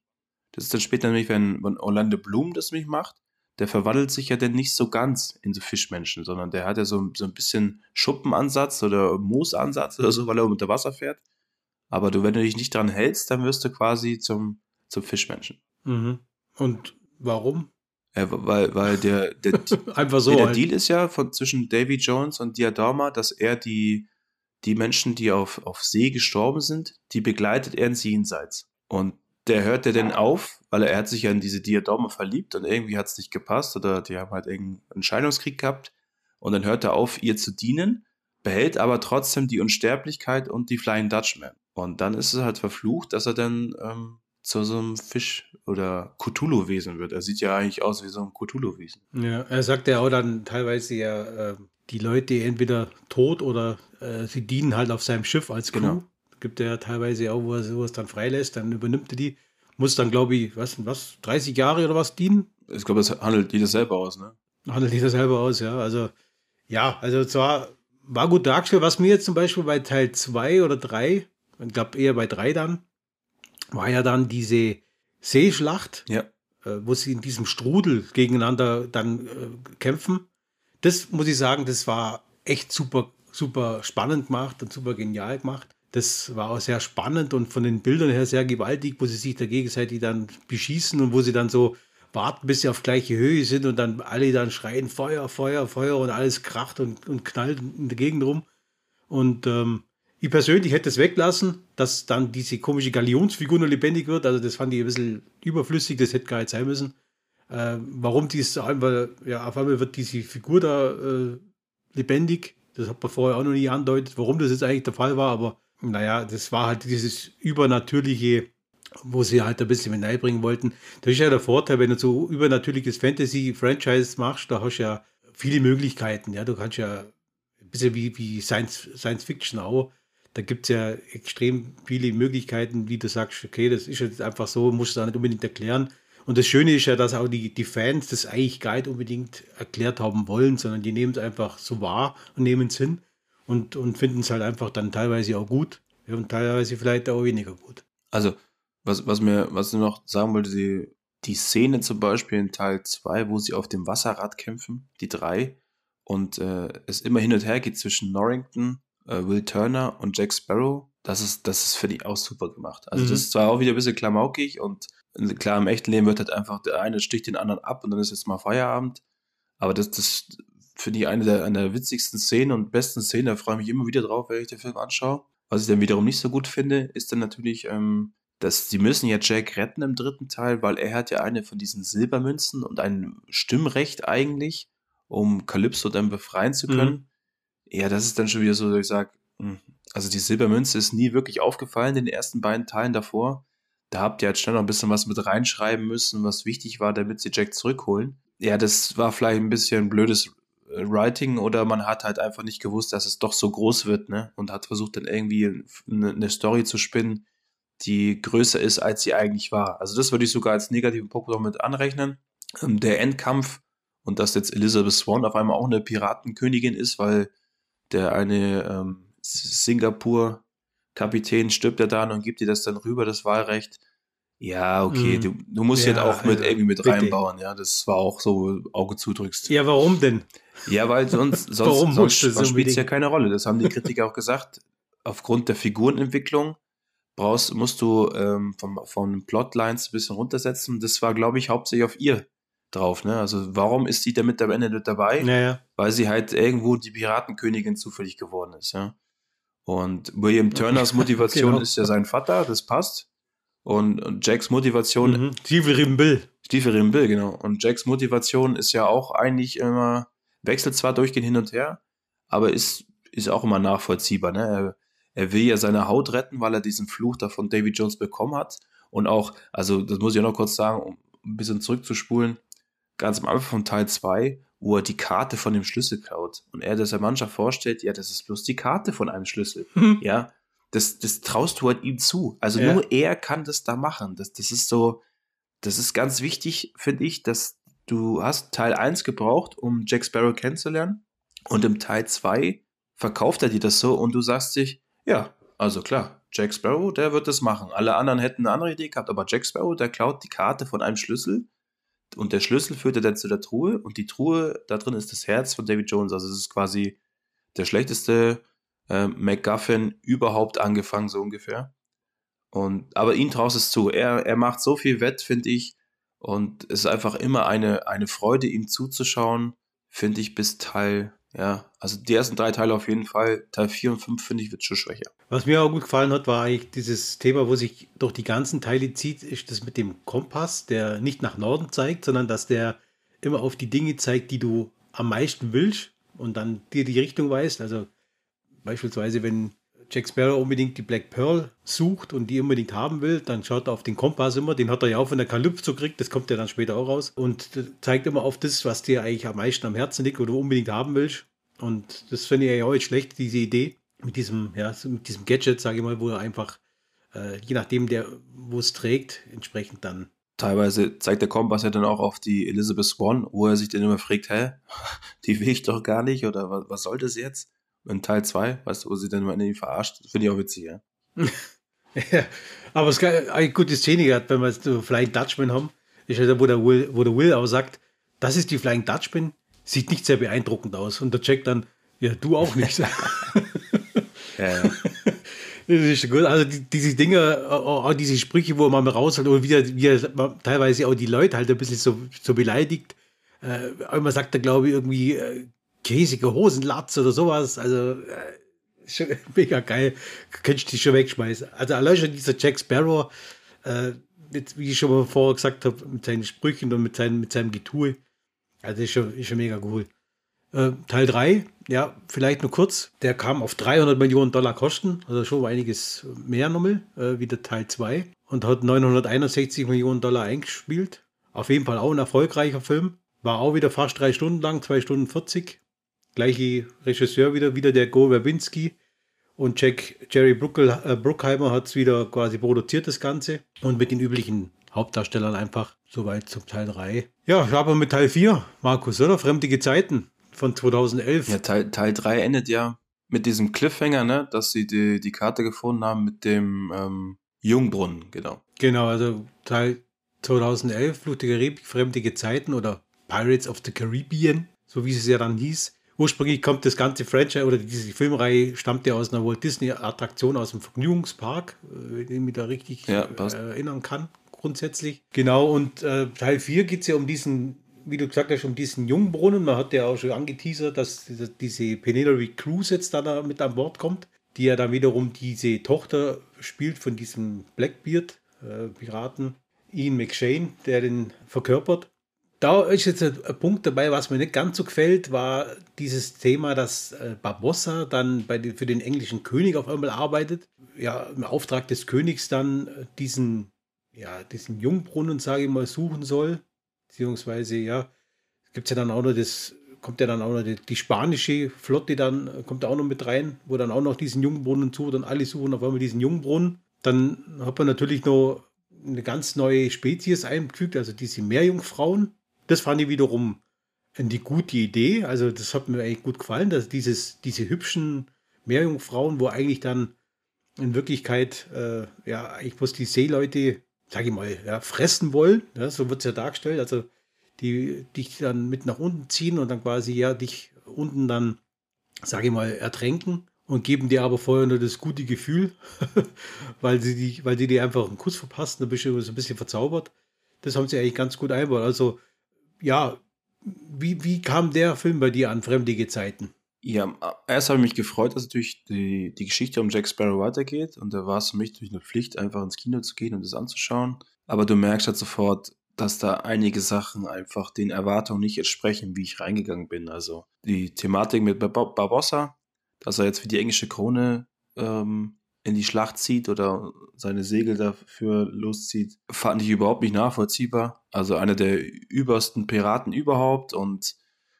Das ist dann später nämlich, wenn, wenn Orlando Bloom das mich macht, der verwandelt sich ja dann nicht so ganz in so Fischmenschen, sondern der hat ja so, so ein bisschen Schuppenansatz oder Moosansatz oder so, weil er unter Wasser fährt. Aber du, wenn du dich nicht dran hältst, dann wirst du quasi zum, zum Fischmenschen. Mhm. Und warum? Ja, weil, weil der, der, Einfach so, der halt. Deal ist ja von, zwischen Davy Jones und Diadama, dass er die, die Menschen, die auf, auf See gestorben sind, die begleitet er ins Jenseits. Und der hört er denn auf, weil er, er hat sich ja in diese Diadama verliebt und irgendwie hat es nicht gepasst oder die haben halt irgendeinen Scheidungskrieg gehabt. Und dann hört er auf, ihr zu dienen, behält aber trotzdem die Unsterblichkeit und die Flying Dutchman. Und dann ist es halt verflucht, dass er dann ähm, zu so einem Fisch oder Cthulhu-Wesen wird. Er sieht ja eigentlich aus wie so ein Cthulhu-Wesen. Ja, er sagt ja auch dann teilweise ja, äh, die Leute entweder tot oder äh, sie dienen halt auf seinem Schiff als Crew. Genau. Gibt er ja teilweise auch, wo er sowas dann freilässt, dann übernimmt er die. Muss dann, glaube ich, was, was, 30 Jahre oder was dienen? Ich glaube, das handelt das selber aus, ne? Handelt das selber aus, ja. Also, ja, also zwar war gut dargestellt, was mir jetzt zum Beispiel bei Teil 2 oder 3, ich glaube eher bei 3 dann, war ja dann diese Seeschlacht, ja. äh, wo sie in diesem Strudel gegeneinander dann äh, kämpfen. Das muss ich sagen, das war echt super, super spannend gemacht und super genial gemacht. Das war auch sehr spannend und von den Bildern her sehr gewaltig, wo sie sich da gegenseitig dann beschießen und wo sie dann so warten, bis sie auf gleiche Höhe sind und dann alle dann schreien Feuer, Feuer, Feuer und alles kracht und, und knallt in der Gegend rum. Und ähm, ich persönlich hätte es weglassen, dass dann diese komische Galionsfigur nur lebendig wird. Also das fand ich ein bisschen überflüssig, das hätte gar nicht sein müssen. Äh, warum dies einfach, ja, auf einmal wird diese Figur da äh, lebendig. Das hat man vorher auch noch nie andeutet, warum das jetzt eigentlich der Fall war, aber naja, das war halt dieses Übernatürliche, wo sie halt ein bisschen mit bringen wollten. Das ist ja der Vorteil, wenn du so übernatürliches Fantasy-Franchise machst, da hast du ja viele Möglichkeiten. Ja, du kannst ja ein bisschen wie, wie Science, Science Fiction auch da gibt es ja extrem viele Möglichkeiten, wie du sagst, okay, das ist jetzt einfach so, musst du da nicht unbedingt erklären. Und das Schöne ist ja, dass auch die, die Fans das eigentlich gar nicht unbedingt erklärt haben wollen, sondern die nehmen es einfach so wahr und nehmen es hin und, und finden es halt einfach dann teilweise auch gut und teilweise vielleicht auch weniger gut. Also, was, was mir, was ich noch sagen wollte, die, die Szene zum Beispiel in Teil 2, wo sie auf dem Wasserrad kämpfen, die drei, und äh, es immer hin und her geht zwischen Norrington äh, Will Turner und Jack Sparrow, das ist, das ist für die auch super gemacht. Also mhm. das ist zwar auch wieder ein bisschen klamaukig und klar, im echten Leben wird halt einfach der eine sticht den anderen ab und dann ist jetzt mal Feierabend. Aber das, das finde ich eine der, eine der witzigsten Szenen und besten Szenen. Da freue ich mich immer wieder drauf, wenn ich den Film anschaue. Was ich dann wiederum nicht so gut finde, ist dann natürlich, ähm, dass sie müssen ja Jack retten im dritten Teil, weil er hat ja eine von diesen Silbermünzen und ein Stimmrecht eigentlich, um Calypso dann befreien zu können. Mhm. Ja, das ist dann schon wieder so, dass ich sage, hm, also die Silbermünze ist nie wirklich aufgefallen in den ersten beiden Teilen davor. Da habt ihr halt schnell noch ein bisschen was mit reinschreiben müssen, was wichtig war, damit sie Jack zurückholen. Ja, das war vielleicht ein bisschen blödes äh, Writing oder man hat halt einfach nicht gewusst, dass es doch so groß wird, ne? Und hat versucht dann irgendwie eine, Story zu spinnen, die größer ist, als sie eigentlich war. Also das würde ich sogar als negativen Punkt noch mit anrechnen. Ähm, der Endkampf und dass jetzt Elizabeth Swan auf einmal auch eine Piratenkönigin ist, weil der eine ähm, Singapur-Kapitän stirbt ja dann und gibt dir das dann rüber, das Wahlrecht. Ja, okay, mm. du, du musst ja, jetzt auch mit irgendwie mit bitte. reinbauen, ja. Das war auch so Auge zudrückst. Ja, warum denn? Ja, weil sonst, sonst, sonst, sonst spielt es ja keine Rolle. Das haben die Kritiker auch gesagt. Aufgrund der Figurenentwicklung brauchst, musst du ähm, vom, von Plotlines ein bisschen runtersetzen. Das war, glaube ich, hauptsächlich auf ihr drauf. Ne? Also warum ist sie damit am Ende dabei? Naja. Weil sie halt irgendwo die Piratenkönigin zufällig geworden ist. Ja? Und William Turners Motivation genau. ist ja sein Vater, das passt. Und, und Jacks Motivation. Mhm. Stiefel Bill. Stiefel Bill, genau. Und Jacks Motivation ist ja auch eigentlich immer, wechselt zwar durchgehend hin und her, aber ist, ist auch immer nachvollziehbar. Ne? Er, er will ja seine Haut retten, weil er diesen Fluch da von David Jones bekommen hat. Und auch, also das muss ich auch noch kurz sagen, um ein bisschen zurückzuspulen, ganz am Anfang von Teil 2, wo er die Karte von dem Schlüssel klaut und er das der Mannschaft vorstellt, ja, das ist bloß die Karte von einem Schlüssel. Mhm. Ja, das, das traust du halt ihm zu. Also ja. nur er kann das da machen. Das, das ist so, das ist ganz wichtig, finde ich, dass du hast Teil 1 gebraucht, um Jack Sparrow kennenzulernen und im Teil 2 verkauft er dir das so und du sagst dich, ja, also klar, Jack Sparrow, der wird das machen. Alle anderen hätten eine andere Idee gehabt, aber Jack Sparrow, der klaut die Karte von einem Schlüssel und der Schlüssel führt er dann zu der Truhe und die Truhe, da drin ist das Herz von David Jones. Also es ist quasi der schlechteste äh, MacGuffin überhaupt angefangen, so ungefähr. Und, aber ihn traust es zu. Er, er macht so viel Wett, finde ich. Und es ist einfach immer eine, eine Freude, ihm zuzuschauen, finde ich, bis Teil ja, also die ersten drei Teile auf jeden Fall. Teil 4 und 5 finde ich wird schon schwächer. Was mir auch gut gefallen hat, war eigentlich dieses Thema, wo sich durch die ganzen Teile zieht, ist das mit dem Kompass, der nicht nach Norden zeigt, sondern dass der immer auf die Dinge zeigt, die du am meisten willst und dann dir die Richtung weist. Also beispielsweise, wenn Jack Sparrow unbedingt die Black Pearl sucht und die unbedingt haben will, dann schaut er auf den Kompass immer. Den hat er ja auch von der Kalypso gekriegt, das kommt ja dann später auch raus. Und zeigt immer auf das, was dir eigentlich am meisten am Herzen liegt oder unbedingt haben willst. Und das finde ich ja auch nicht schlecht, diese Idee mit diesem, ja, mit diesem Gadget, sage ich mal, wo er einfach, äh, je nachdem, der, wo es trägt, entsprechend dann. Teilweise zeigt der Kompass ja dann auch auf die Elizabeth Swan, wo er sich dann immer fragt, hä, die will ich doch gar nicht oder was, was soll das jetzt? In Teil 2, weißt du, wo sie dann mal irgendwie verarscht. Finde ich auch witzig, ja. ja aber es ist eine gute Szene gehabt, wenn wir so Flying Dutchman haben. Ist ja da, wo der Will, wo der Will auch sagt, das ist die Flying Dutchman, sieht nicht sehr beeindruckend aus. Und der Jack dann, ja, du auch nicht. ja, ja. Das ist gut. Also die, diese Dinge, auch diese Sprüche, wo man mal raushält, oder wie er, wie er teilweise auch die Leute halt ein bisschen so, so beleidigt. Äh, einmal sagt er, glaube ich, irgendwie, äh, käsige Hosenlatz oder sowas. Also äh, mega geil. Könntest du dich schon wegschmeißen. Also allein schon dieser Jack Sparrow, äh, mit, wie ich schon mal vorher gesagt habe, mit seinen Sprüchen und mit, seinen, mit seinem Getue. Also ist schon, ist schon mega cool. Äh, Teil 3, ja, vielleicht nur kurz. Der kam auf 300 Millionen Dollar Kosten, also schon einiges mehr nochmal, äh, wie der Teil 2. Und hat 961 Millionen Dollar eingespielt. Auf jeden Fall auch ein erfolgreicher Film. War auch wieder fast drei Stunden lang, zwei Stunden 40. Gleiche Regisseur wieder, wieder der Go Verbinski. Und Jack, Jerry Bruckel, äh, Bruckheimer hat es wieder quasi produziert, das Ganze. Und mit den üblichen Hauptdarstellern einfach soweit zum Teil 3. Ja, aber mit Teil 4, Markus, oder? Fremdige Zeiten von 2011. Ja, Teil, Teil 3 endet ja mit diesem Cliffhanger, ne? dass sie die, die Karte gefunden haben mit dem ähm, Jungbrunnen, genau. Genau, also Teil 2011, Flucht der Karibik, Fremdige Zeiten oder Pirates of the Caribbean, so wie es ja dann hieß ursprünglich kommt das ganze Franchise oder diese Filmreihe stammt ja aus einer Walt Disney Attraktion aus dem Vergnügungspark, wenn äh, ich mich da richtig ja, äh, erinnern kann. grundsätzlich. Genau, und äh, Teil 4 geht es ja um diesen, wie du gesagt hast, um diesen Jungbrunnen. Man hat ja auch schon angeteasert, dass diese, diese Penelope Cruz jetzt da mit an Bord kommt, die ja dann wiederum diese Tochter spielt von diesem Blackbeard-Piraten, äh, Ian McShane, der den verkörpert da ist jetzt ein, Punkt dabei, was mir nicht ganz so gefällt, war dieses Thema, dass äh, Barbossa dann bei für den englischen König auf einmal arbeitet. Ja, im Auftrag des Königs dann äh, diesen, ja, diesen Jungbrunnen, sage ich mal, suchen soll. Beziehungsweise, ja, gibt ja dann auch noch das, kommt ja dann auch noch die, die, spanische Flotte dann, äh, kommt da auch noch mit rein, wo dann auch noch diesen Jungbrunnen sucht und alle suchen auf einmal diesen Jungbrunnen. Dann hat man natürlich noch eine ganz neue Spezies eingefügt, also diese Meerjungfrauen das fand ich wiederum eine gute Idee. Also das hat mir eigentlich gut gefallen, dass dieses, diese hübschen Meerjungfrauen, wo eigentlich dann in Wirklichkeit, äh, ja, eigentlich bloß die Seeleute, sage ich mal, ja, fressen wollen. Ja, so wird es ja dargestellt. Also die dich dann mit nach unten ziehen und dann quasi ja dich unten dann, sage ich mal, ertränken und geben dir aber vorher nur das gute Gefühl, weil sie die, weil sie dir einfach einen Kuss verpassen, dann bist du so ein bisschen verzaubert. Das haben sie eigentlich ganz gut einbaut. Also ja, wie, wie kam der Film bei dir an, Fremdige Zeiten? Ja, erst habe ich mich gefreut, dass natürlich die, die Geschichte um Jack Sparrow weitergeht. Und da war es für mich durch eine Pflicht, einfach ins Kino zu gehen und das anzuschauen. Aber du merkst halt sofort, dass da einige Sachen einfach den Erwartungen nicht entsprechen, wie ich reingegangen bin. Also die Thematik mit Barbossa, dass er jetzt für die englische Krone ähm, in die Schlacht zieht oder seine Segel dafür loszieht, fand ich überhaupt nicht nachvollziehbar. Also einer der übersten Piraten überhaupt und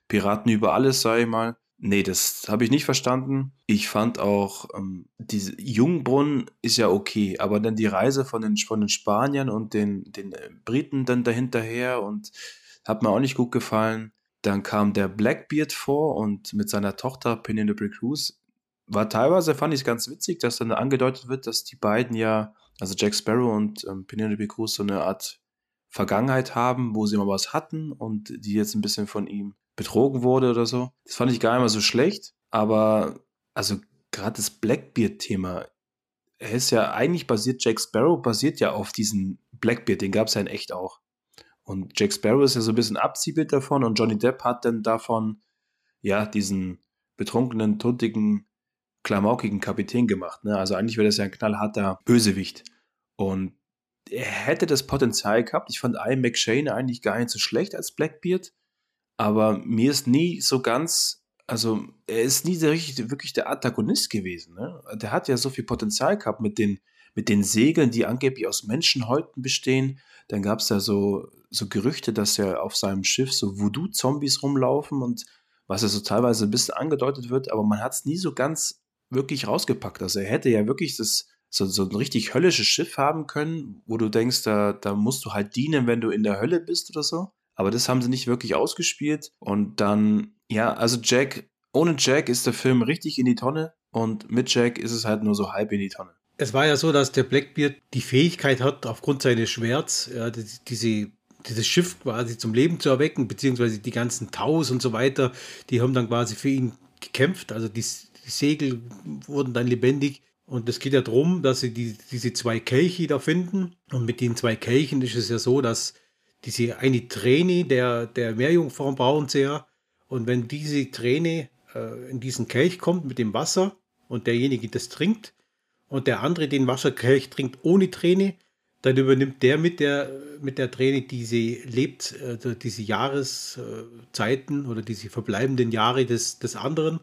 Piraten über alles, sage ich mal. Nee, das habe ich nicht verstanden. Ich fand auch, ähm, diese Jungbrunnen ist ja okay, aber dann die Reise von den, von den Spaniern und den, den äh, Briten dann dahinterher und hat mir auch nicht gut gefallen. Dann kam der Blackbeard vor und mit seiner Tochter Penelope Cruz war teilweise, fand ich es ganz witzig, dass dann angedeutet wird, dass die beiden ja, also Jack Sparrow und ähm, Penelope Cruz, so eine Art Vergangenheit haben, wo sie mal was hatten und die jetzt ein bisschen von ihm betrogen wurde oder so. Das fand ich gar nicht mal so schlecht, aber also gerade das Blackbeard-Thema, er ist ja eigentlich basiert, Jack Sparrow basiert ja auf diesen Blackbeard, den gab es ja in echt auch. Und Jack Sparrow ist ja so ein bisschen Abziehbild davon und Johnny Depp hat dann davon, ja, diesen betrunkenen, tuntigen klamaukigen Kapitän gemacht. Ne? Also eigentlich wäre das ja ein knallharter Bösewicht. Und er hätte das Potenzial gehabt. Ich fand Ian McShane eigentlich gar nicht so schlecht als Blackbeard. Aber mir ist nie so ganz, also er ist nie der, wirklich der Antagonist gewesen. Ne? Der hat ja so viel Potenzial gehabt mit den, mit den Segeln, die angeblich aus Menschenhäuten bestehen. Dann gab es ja so, so Gerüchte, dass ja auf seinem Schiff so Voodoo-Zombies rumlaufen und was ja so teilweise ein bisschen angedeutet wird, aber man hat es nie so ganz wirklich rausgepackt. Also er hätte ja wirklich das, so, so ein richtig höllisches Schiff haben können, wo du denkst, da, da musst du halt dienen, wenn du in der Hölle bist oder so. Aber das haben sie nicht wirklich ausgespielt. Und dann, ja, also Jack, ohne Jack ist der Film richtig in die Tonne und mit Jack ist es halt nur so halb in die Tonne. Es war ja so, dass der Blackbeard die Fähigkeit hat, aufgrund seines Schwerts, ja, diese, dieses Schiff quasi zum Leben zu erwecken, beziehungsweise die ganzen Taus und so weiter, die haben dann quasi für ihn gekämpft. Also die, Segel wurden dann lebendig. Und es geht ja darum, dass sie die, diese zwei Kelche da finden. Und mit den zwei Kelchen ist es ja so, dass diese eine Träne der, der Meerjungfrauen brauchen sie ja. Und wenn diese Träne äh, in diesen Kelch kommt mit dem Wasser und derjenige das trinkt und der andere den Wasserkelch trinkt ohne Träne, dann übernimmt der mit der, mit der Träne diese lebt, also diese Jahreszeiten oder diese verbleibenden Jahre des, des anderen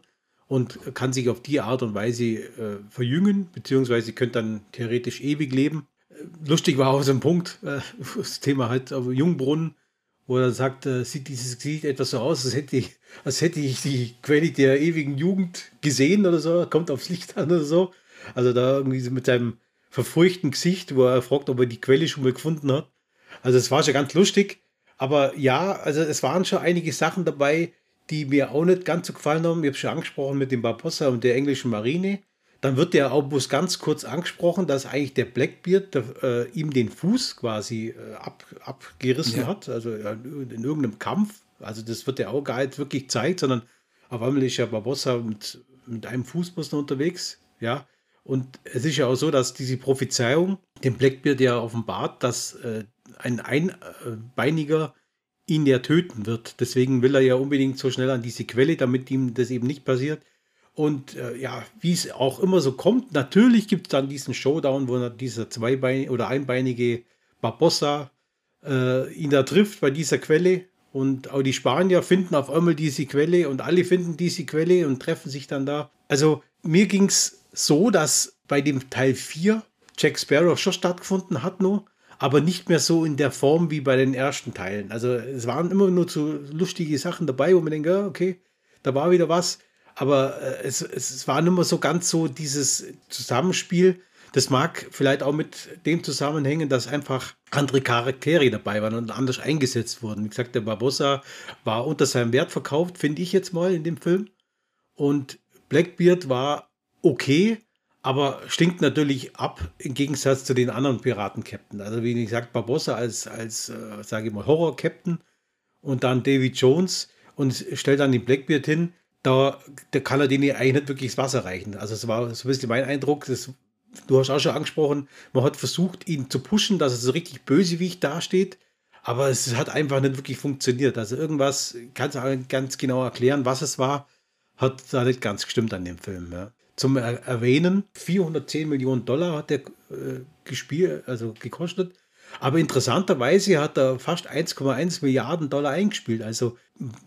und kann sich auf die Art und Weise äh, verjüngen, beziehungsweise könnte dann theoretisch ewig leben. Äh, lustig war auch so ein Punkt, äh, das Thema halt Jungbrunnen, wo er sagt, äh, sieht dieses Gesicht etwas so aus, als hätte, ich, als hätte ich die Quelle der ewigen Jugend gesehen oder so, kommt aufs Licht an oder so. Also da irgendwie mit seinem verfurchten Gesicht, wo er fragt, ob er die Quelle schon mal gefunden hat. Also es war schon ganz lustig. Aber ja, also es waren schon einige Sachen dabei, die mir auch nicht ganz so gefallen haben. Ich habe schon angesprochen mit dem Barbossa und der englischen Marine. Dann wird der bloß ganz kurz angesprochen, dass eigentlich der Blackbeard der, äh, ihm den Fuß quasi äh, ab, abgerissen ja. hat, also äh, in irgendeinem Kampf. Also das wird ja auch gar nicht wirklich gezeigt, sondern auf einmal ist ja Barbossa mit, mit einem Fuß bloß noch unterwegs. Ja, Und es ist ja auch so, dass diese Prophezeiung dem Blackbeard ja offenbart, dass äh, ein Einbeiniger ihn ja töten wird. Deswegen will er ja unbedingt so schnell an diese Quelle, damit ihm das eben nicht passiert. Und äh, ja, wie es auch immer so kommt, natürlich gibt es dann diesen Showdown, wo dieser zweibeinige oder einbeinige Barbossa äh, ihn da trifft bei dieser Quelle. Und auch die Spanier finden auf einmal diese Quelle und alle finden diese Quelle und treffen sich dann da. Also mir ging es so, dass bei dem Teil 4 Jack Sparrow schon stattgefunden hat nur, aber nicht mehr so in der Form wie bei den ersten Teilen. Also es waren immer nur so lustige Sachen dabei, wo man denkt, okay, da war wieder was. Aber äh, es, es war nicht mehr so ganz so dieses Zusammenspiel. Das mag vielleicht auch mit dem zusammenhängen, dass einfach andere Charaktere dabei waren und anders eingesetzt wurden. Wie gesagt, der Barbossa war unter seinem Wert verkauft, finde ich jetzt mal in dem Film. Und Blackbeard war okay, aber stinkt natürlich ab im Gegensatz zu den anderen Piraten-Captain. Also wie gesagt, Barbossa als, als äh, sage ich mal, Horror-Captain und dann Davy Jones und stellt dann den Blackbeard hin. Da, da kann er denen eigentlich nicht wirklich das Wasser reichen. Also es war so ein bisschen mein Eindruck, das, du hast auch schon angesprochen, man hat versucht, ihn zu pushen, dass er so richtig bösewicht dasteht, aber es hat einfach nicht wirklich funktioniert. Also irgendwas, kannst du ganz genau erklären, was es war, hat da nicht ganz gestimmt an dem Film. Ja zum Erwähnen, 410 Millionen Dollar hat der äh, gespielt, also gekostet. Aber interessanterweise hat er fast 1,1 Milliarden Dollar eingespielt. Also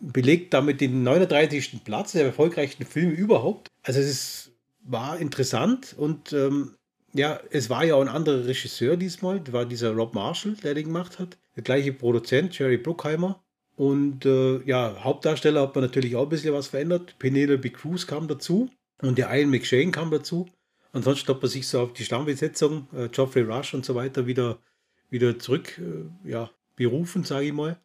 belegt damit den 39. Platz der erfolgreichsten Filme überhaupt. Also es ist, war interessant und ähm, ja, es war ja auch ein anderer Regisseur diesmal. Das war dieser Rob Marshall, der den gemacht hat. Der gleiche Produzent, Jerry Bruckheimer. Und äh, ja, Hauptdarsteller hat man natürlich auch ein bisschen was verändert. Penelope Cruz kam dazu. Und der Ian McShane kam dazu. Ansonsten hat man sich so auf die Stammbesetzung, äh, Geoffrey Rush und so weiter, wieder, wieder zurück äh, ja, berufen, sage ich mal.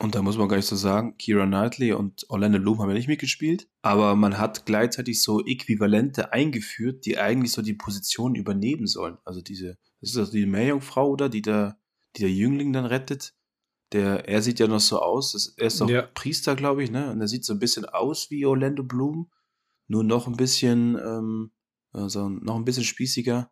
Und da muss man gar nicht so sagen, Kira Knightley und Orlando Bloom haben ja nicht mitgespielt, aber man hat gleichzeitig so Äquivalente eingeführt, die eigentlich so die Position übernehmen sollen. Also diese, das ist also die Meerjungfrau, oder, die da, die der Jüngling dann rettet. Der, er sieht ja noch so aus, er ist doch ja. Priester, glaube ich, ne? Und er sieht so ein bisschen aus wie Orlando Bloom nur noch ein bisschen, ähm, also noch ein bisschen spießiger.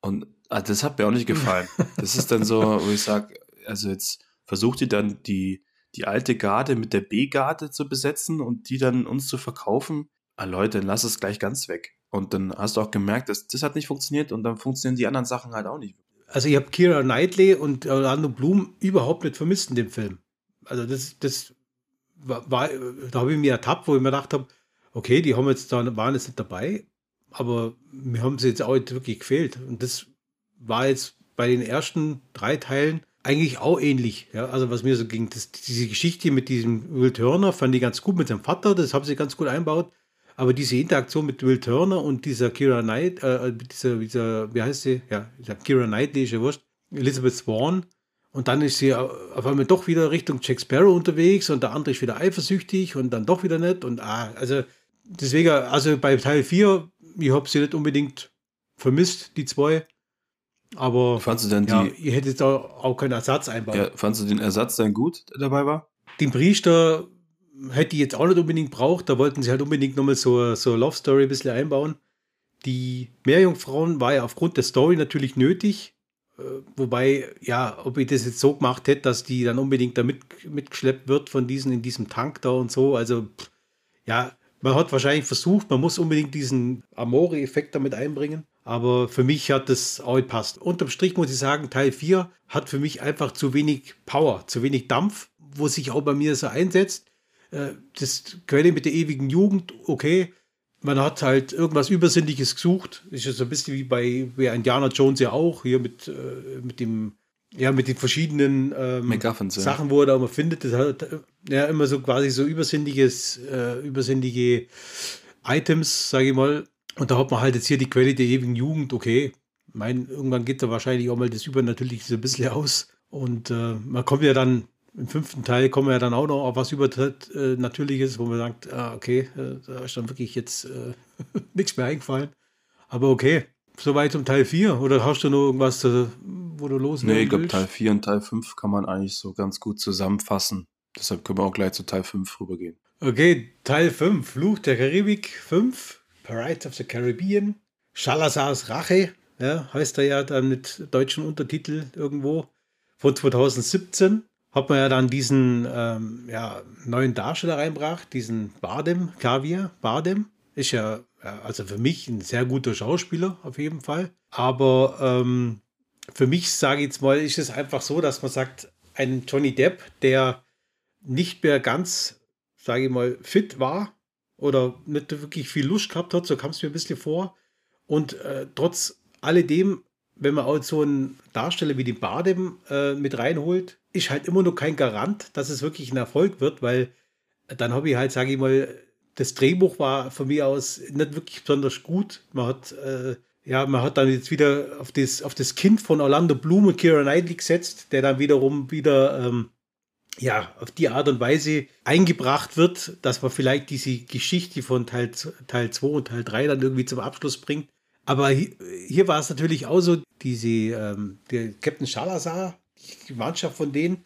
Und ah, das hat mir auch nicht gefallen. Das ist dann so, wo ich sage, also jetzt versucht ihr dann die, die alte Garde mit der B-Garde zu besetzen und die dann uns zu verkaufen. Ah Leute, dann lass es gleich ganz weg. Und dann hast du auch gemerkt, dass das hat nicht funktioniert und dann funktionieren die anderen Sachen halt auch nicht. Also ich habe Kira Knightley und Orlando Bloom überhaupt nicht vermisst in dem Film. Also das, das war, war da habe ich mir ertappt, wo ich mir gedacht habe, okay, die haben jetzt da, waren jetzt nicht dabei, aber mir haben sie jetzt auch nicht wirklich gefehlt. Und das war jetzt bei den ersten drei Teilen eigentlich auch ähnlich. Ja, also was mir so ging, das, diese Geschichte mit diesem Will Turner fand ich ganz gut mit seinem Vater, das haben sie ganz gut einbaut. Aber diese Interaktion mit Will Turner und dieser Kira Knight, äh, dieser, dieser, wie heißt sie? Ja, Kira Knightley ist ja wurscht, Elizabeth Swan. Und dann ist sie auf einmal doch wieder Richtung Jack Sparrow unterwegs und der andere ist wieder eifersüchtig und dann doch wieder nicht. Und ah, also deswegen, also bei Teil 4, ich habe sie nicht unbedingt vermisst, die zwei. Aber fandst du denn ja, die, ihr hättet da auch keinen Ersatz einbauen. Ja, fandst du den Ersatz dann gut, der dabei war? Den Priester hätte ich jetzt auch nicht unbedingt braucht. Da wollten sie halt unbedingt nochmal so, so eine Love Story ein bisschen einbauen. Die Meerjungfrauen war ja aufgrund der Story natürlich nötig. Äh, wobei, ja, ob ich das jetzt so gemacht hätte, dass die dann unbedingt da mit, mitgeschleppt wird von diesen in diesem Tank da und so. Also, ja, man hat wahrscheinlich versucht, man muss unbedingt diesen Amore-Effekt damit einbringen. Aber für mich hat das auch nicht passt. Unterm Strich muss ich sagen, Teil 4 hat für mich einfach zu wenig Power, zu wenig Dampf, wo sich auch bei mir so einsetzt. Äh, das Quelle mit der ewigen Jugend, okay. Man hat halt irgendwas Übersinnliches gesucht. Ist ja so ein bisschen wie bei, bei Indiana Jones ja auch, hier mit, äh, mit dem ja, mit den verschiedenen ähm, Sachen, wo er da immer findet, das hat ja immer so quasi so übersinnliches, äh, übersinnliche Items, sage ich mal. Und da hat man halt jetzt hier die Quelle der ewigen Jugend, okay. Mein, irgendwann geht da wahrscheinlich auch mal das Übernatürliche so ein bisschen aus. Und äh, man kommt ja dann, im fünften Teil kommen wir ja dann auch noch auf was Übernatürliches, wo man sagt, ah, okay, äh, da ist dann wirklich jetzt äh, nichts mehr eingefallen. Aber okay, soweit zum Teil 4. Oder hast du noch irgendwas, äh, wo du los Nee, ich glaube, Teil 4 und Teil 5 kann man eigentlich so ganz gut zusammenfassen. Deshalb können wir auch gleich zu Teil 5 rübergehen. Okay, Teil 5, Fluch der Karibik 5, Pirates of the Caribbean, Schalazars Rache, ja, heißt er ja dann mit deutschen Untertitel irgendwo, von 2017. Hat man ja dann diesen ähm, ja, neuen Darsteller reinbracht, diesen Bardem, Kaviar, Bardem. Ist ja, ja, also für mich ein sehr guter Schauspieler, auf jeden Fall. Aber ähm, für mich, sage ich jetzt mal, ist es einfach so, dass man sagt, ein Johnny Depp, der nicht mehr ganz, sage ich mal, fit war oder nicht wirklich viel Lust gehabt hat, so kam es mir ein bisschen vor. Und äh, trotz alledem, wenn man auch so einen Darsteller wie den Bardem äh, mit reinholt, ist halt immer noch kein Garant, dass es wirklich ein Erfolg wird, weil dann habe ich halt, sage ich mal, das Drehbuch war von mir aus nicht wirklich besonders gut. Man hat, äh, ja, man hat dann jetzt wieder auf das, auf das Kind von Orlando Bloom und Kira Knightley gesetzt, der dann wiederum wieder, ähm, ja, auf die Art und Weise eingebracht wird, dass man vielleicht diese Geschichte von Teil, Teil 2 und Teil 3 dann irgendwie zum Abschluss bringt. Aber hier, hier war es natürlich auch so, diese, ähm, der Captain Shalazar, die Mannschaft von denen,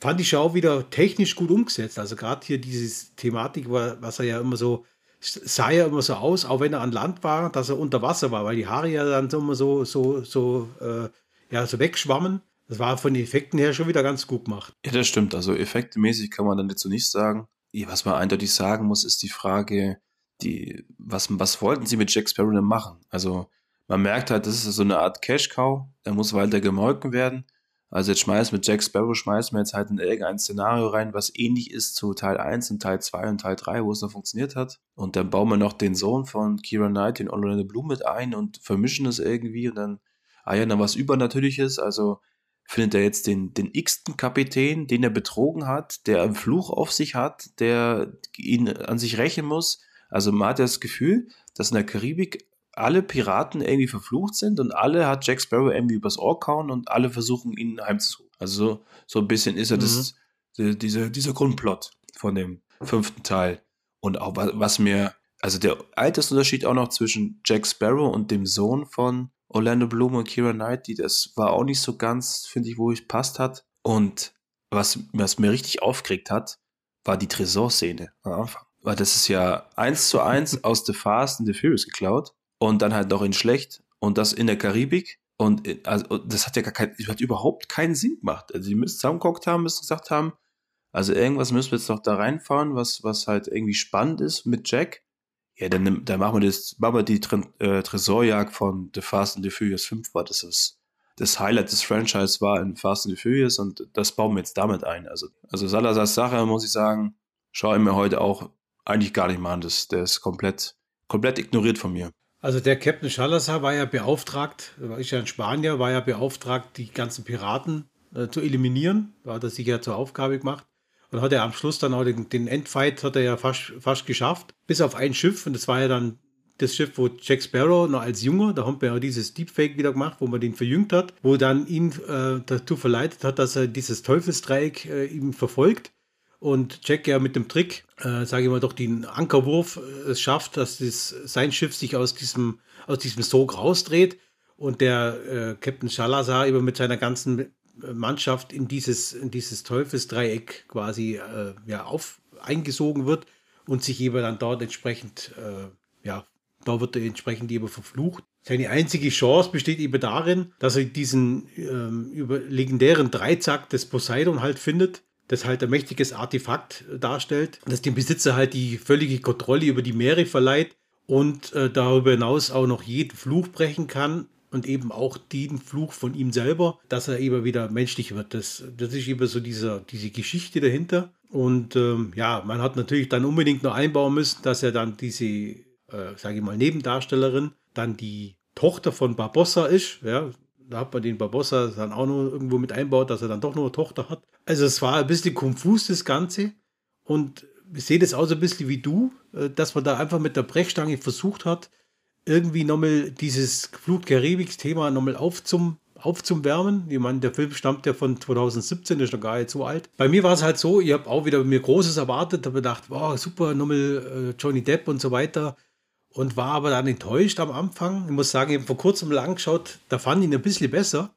fand ich auch wieder technisch gut umgesetzt. Also gerade hier diese Thematik, was er ja immer so, sah ja immer so aus, auch wenn er an Land war, dass er unter Wasser war, weil die Haare ja dann immer so, so, so, äh, ja, so wegschwammen. Das war von den Effekten her schon wieder ganz gut gemacht. Ja, das stimmt. Also effektemäßig kann man dann dazu nicht sagen. Was man eindeutig sagen muss, ist die Frage, die, was, was wollten sie mit Jack Sparrow denn machen? Also man merkt halt, das ist so eine Art Cash-Cow, der muss weiter gemolken werden. Also jetzt schmeißen mit Jack Sparrow, schmeißen wir jetzt halt in irgendein Szenario rein, was ähnlich ist zu Teil 1 und Teil 2 und Teil 3, wo es noch funktioniert hat. Und dann bauen wir noch den Sohn von Kira Knight, den Orlando Bloom mit ein und vermischen das irgendwie und dann, ah ja, dann was Übernatürliches. Also findet er jetzt den, den x-ten Kapitän, den er betrogen hat, der einen Fluch auf sich hat, der ihn an sich rächen muss. Also man hat das Gefühl, dass in der Karibik alle Piraten irgendwie verflucht sind und alle hat Jack Sparrow irgendwie übers Ohr kauen und alle versuchen ihn heimzusuchen. Also so, ein bisschen ist er mhm. das, die, dieser, dieser Grundplot von dem fünften Teil. Und auch was mir, also der Altersunterschied auch noch zwischen Jack Sparrow und dem Sohn von Orlando Bloom und Kira Knightley, das war auch nicht so ganz, finde ich, wo ich passt hat. Und was, was mir richtig aufgeregt hat, war die Tresorszene am Anfang. Weil das ist ja eins zu eins aus The Fast and the Furious geklaut und dann halt noch in schlecht und das in der Karibik. Und äh, also, das hat ja gar kein, hat überhaupt keinen Sinn gemacht. Also die müssen zusammengeguckt haben, müssen gesagt haben, also irgendwas müssen wir jetzt noch da reinfahren, was, was halt irgendwie spannend ist mit Jack. Ja, dann, dann machen wir das, machen wir die äh, Tresorjagd von The Fast and the Furious 5 war das ist das Highlight des Franchise war in Fast and the Furious und das bauen wir jetzt damit ein. Also, also Salazars Sache, muss ich sagen, schaue ich mir heute auch eigentlich gar nicht mal an. Das, der ist komplett, komplett ignoriert von mir. Also der Captain Schalazar war ja beauftragt, ist ja in Spanier, war ja beauftragt, die ganzen Piraten äh, zu eliminieren. Da hat er sich ja zur Aufgabe gemacht. Und hat er am Schluss dann auch den, den Endfight hat er ja fast, fast geschafft. Bis auf ein Schiff. Und das war ja dann das Schiff, wo Jack Sparrow noch als Junger, da haben wir ja dieses Deepfake wieder gemacht, wo man den verjüngt hat, wo dann ihn äh, dazu verleitet hat, dass er dieses Teufelsdreieck äh, ihm verfolgt und Jack ja mit dem Trick, äh, sage ich mal, doch den Ankerwurf äh, es schafft, dass das, sein Schiff sich aus diesem, aus diesem Sog rausdreht und der äh, Captain Shalazar eben mit seiner ganzen Mannschaft in dieses, in dieses Teufelsdreieck quasi äh, ja, auf, eingesogen wird und sich eben dann dort entsprechend, äh, ja, da wird er entsprechend eben verflucht. Seine einzige Chance besteht eben darin, dass er diesen ähm, über legendären Dreizack des Poseidon halt findet das halt ein mächtiges Artefakt darstellt, das dem Besitzer halt die völlige Kontrolle über die Meere verleiht und äh, darüber hinaus auch noch jeden Fluch brechen kann und eben auch den Fluch von ihm selber, dass er eben wieder menschlich wird. Das, das ist eben so dieser, diese Geschichte dahinter. Und ähm, ja, man hat natürlich dann unbedingt noch einbauen müssen, dass er dann diese, äh, sage ich mal, Nebendarstellerin, dann die Tochter von Barbossa ist. Ja, da hat man den Barbossa dann auch noch irgendwo mit einbaut, dass er dann doch noch eine Tochter hat. Also es war ein bisschen konfus, das Ganze. Und ich sehe das auch so ein bisschen wie du, äh, dass man da einfach mit der Brechstange versucht hat, irgendwie nochmal dieses Flut-Karibik-Thema nochmal aufzum, aufzumwärmen. Ich meine, der Film stammt ja von 2017, ist noch gar nicht so alt. Bei mir war es halt so, ich habe auch wieder mir Großes erwartet, habe gedacht, wow, super, nochmal äh, Johnny Depp und so weiter und war aber dann enttäuscht am Anfang. Ich muss sagen, ich habe vor kurzem lang geschaut, da fand ich ihn ein bisschen besser.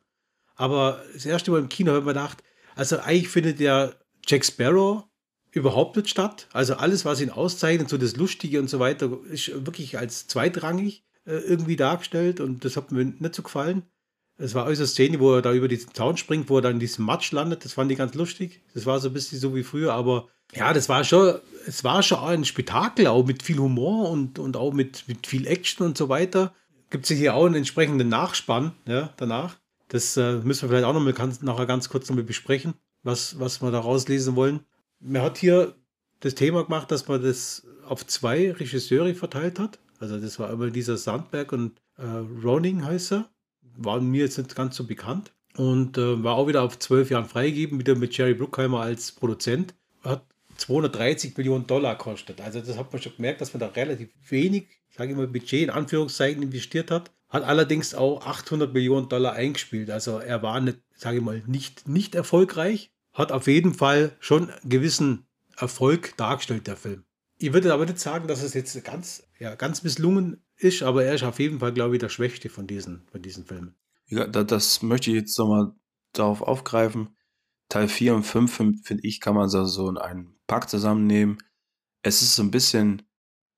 Aber das erste Mal im Kino habe ich mir gedacht, also eigentlich findet der Jack Sparrow überhaupt nicht statt. Also alles, was ihn auszeichnet, so das Lustige und so weiter, ist wirklich als zweitrangig. äh, irgendwie dargestellt und das hat mir nicht so gefallen. Es war äußerst Szene, wo er da über diesen Zaun springt, wo er dann in diesem Matsch landet. Das fand ich ganz lustig. Das war so ein bisschen so wie früher, aber ja, das war schon, es war schon ein Spektakel, auch mit viel Humor und, und auch mit, mit viel Action und so weiter. Gibt es hier auch einen entsprechenden Nachspann ja, danach. Das äh, müssen wir vielleicht auch noch mal ganz, nachher ganz kurz noch mal besprechen, was, was wir da rauslesen wollen. Man hat hier das Thema gemacht, dass man das auf zwei Regisseure verteilt hat. Also das war einmal dieser Sandberg und äh, Roning heißt er war mir jetzt nicht ganz so bekannt. Und äh, war auch wieder auf zwölf Jahren freigegeben, wieder mit Jerry Bruckheimer als Produzent. Hat 230 Millionen Dollar kostet. Also das hat man schon gemerkt, dass man da relativ wenig, sage ich mal, Budget in Anführungszeichen investiert hat. Hat allerdings auch 800 Millionen Dollar eingespielt. Also er war nicht, sage ich mal, nicht, nicht erfolgreich. Hat auf jeden Fall schon einen gewissen Erfolg dargestellt, der Film. Ich würde aber nicht sagen, dass es jetzt ganz, ja, ganz misslungen ist, aber er ist auf jeden Fall, glaube ich, der Schwächste von diesen, von diesen Filmen. Ja, das möchte ich jetzt nochmal darauf aufgreifen. Teil 4 und 5, finde ich, kann man so, in einen Pack zusammennehmen. Es ist so ein bisschen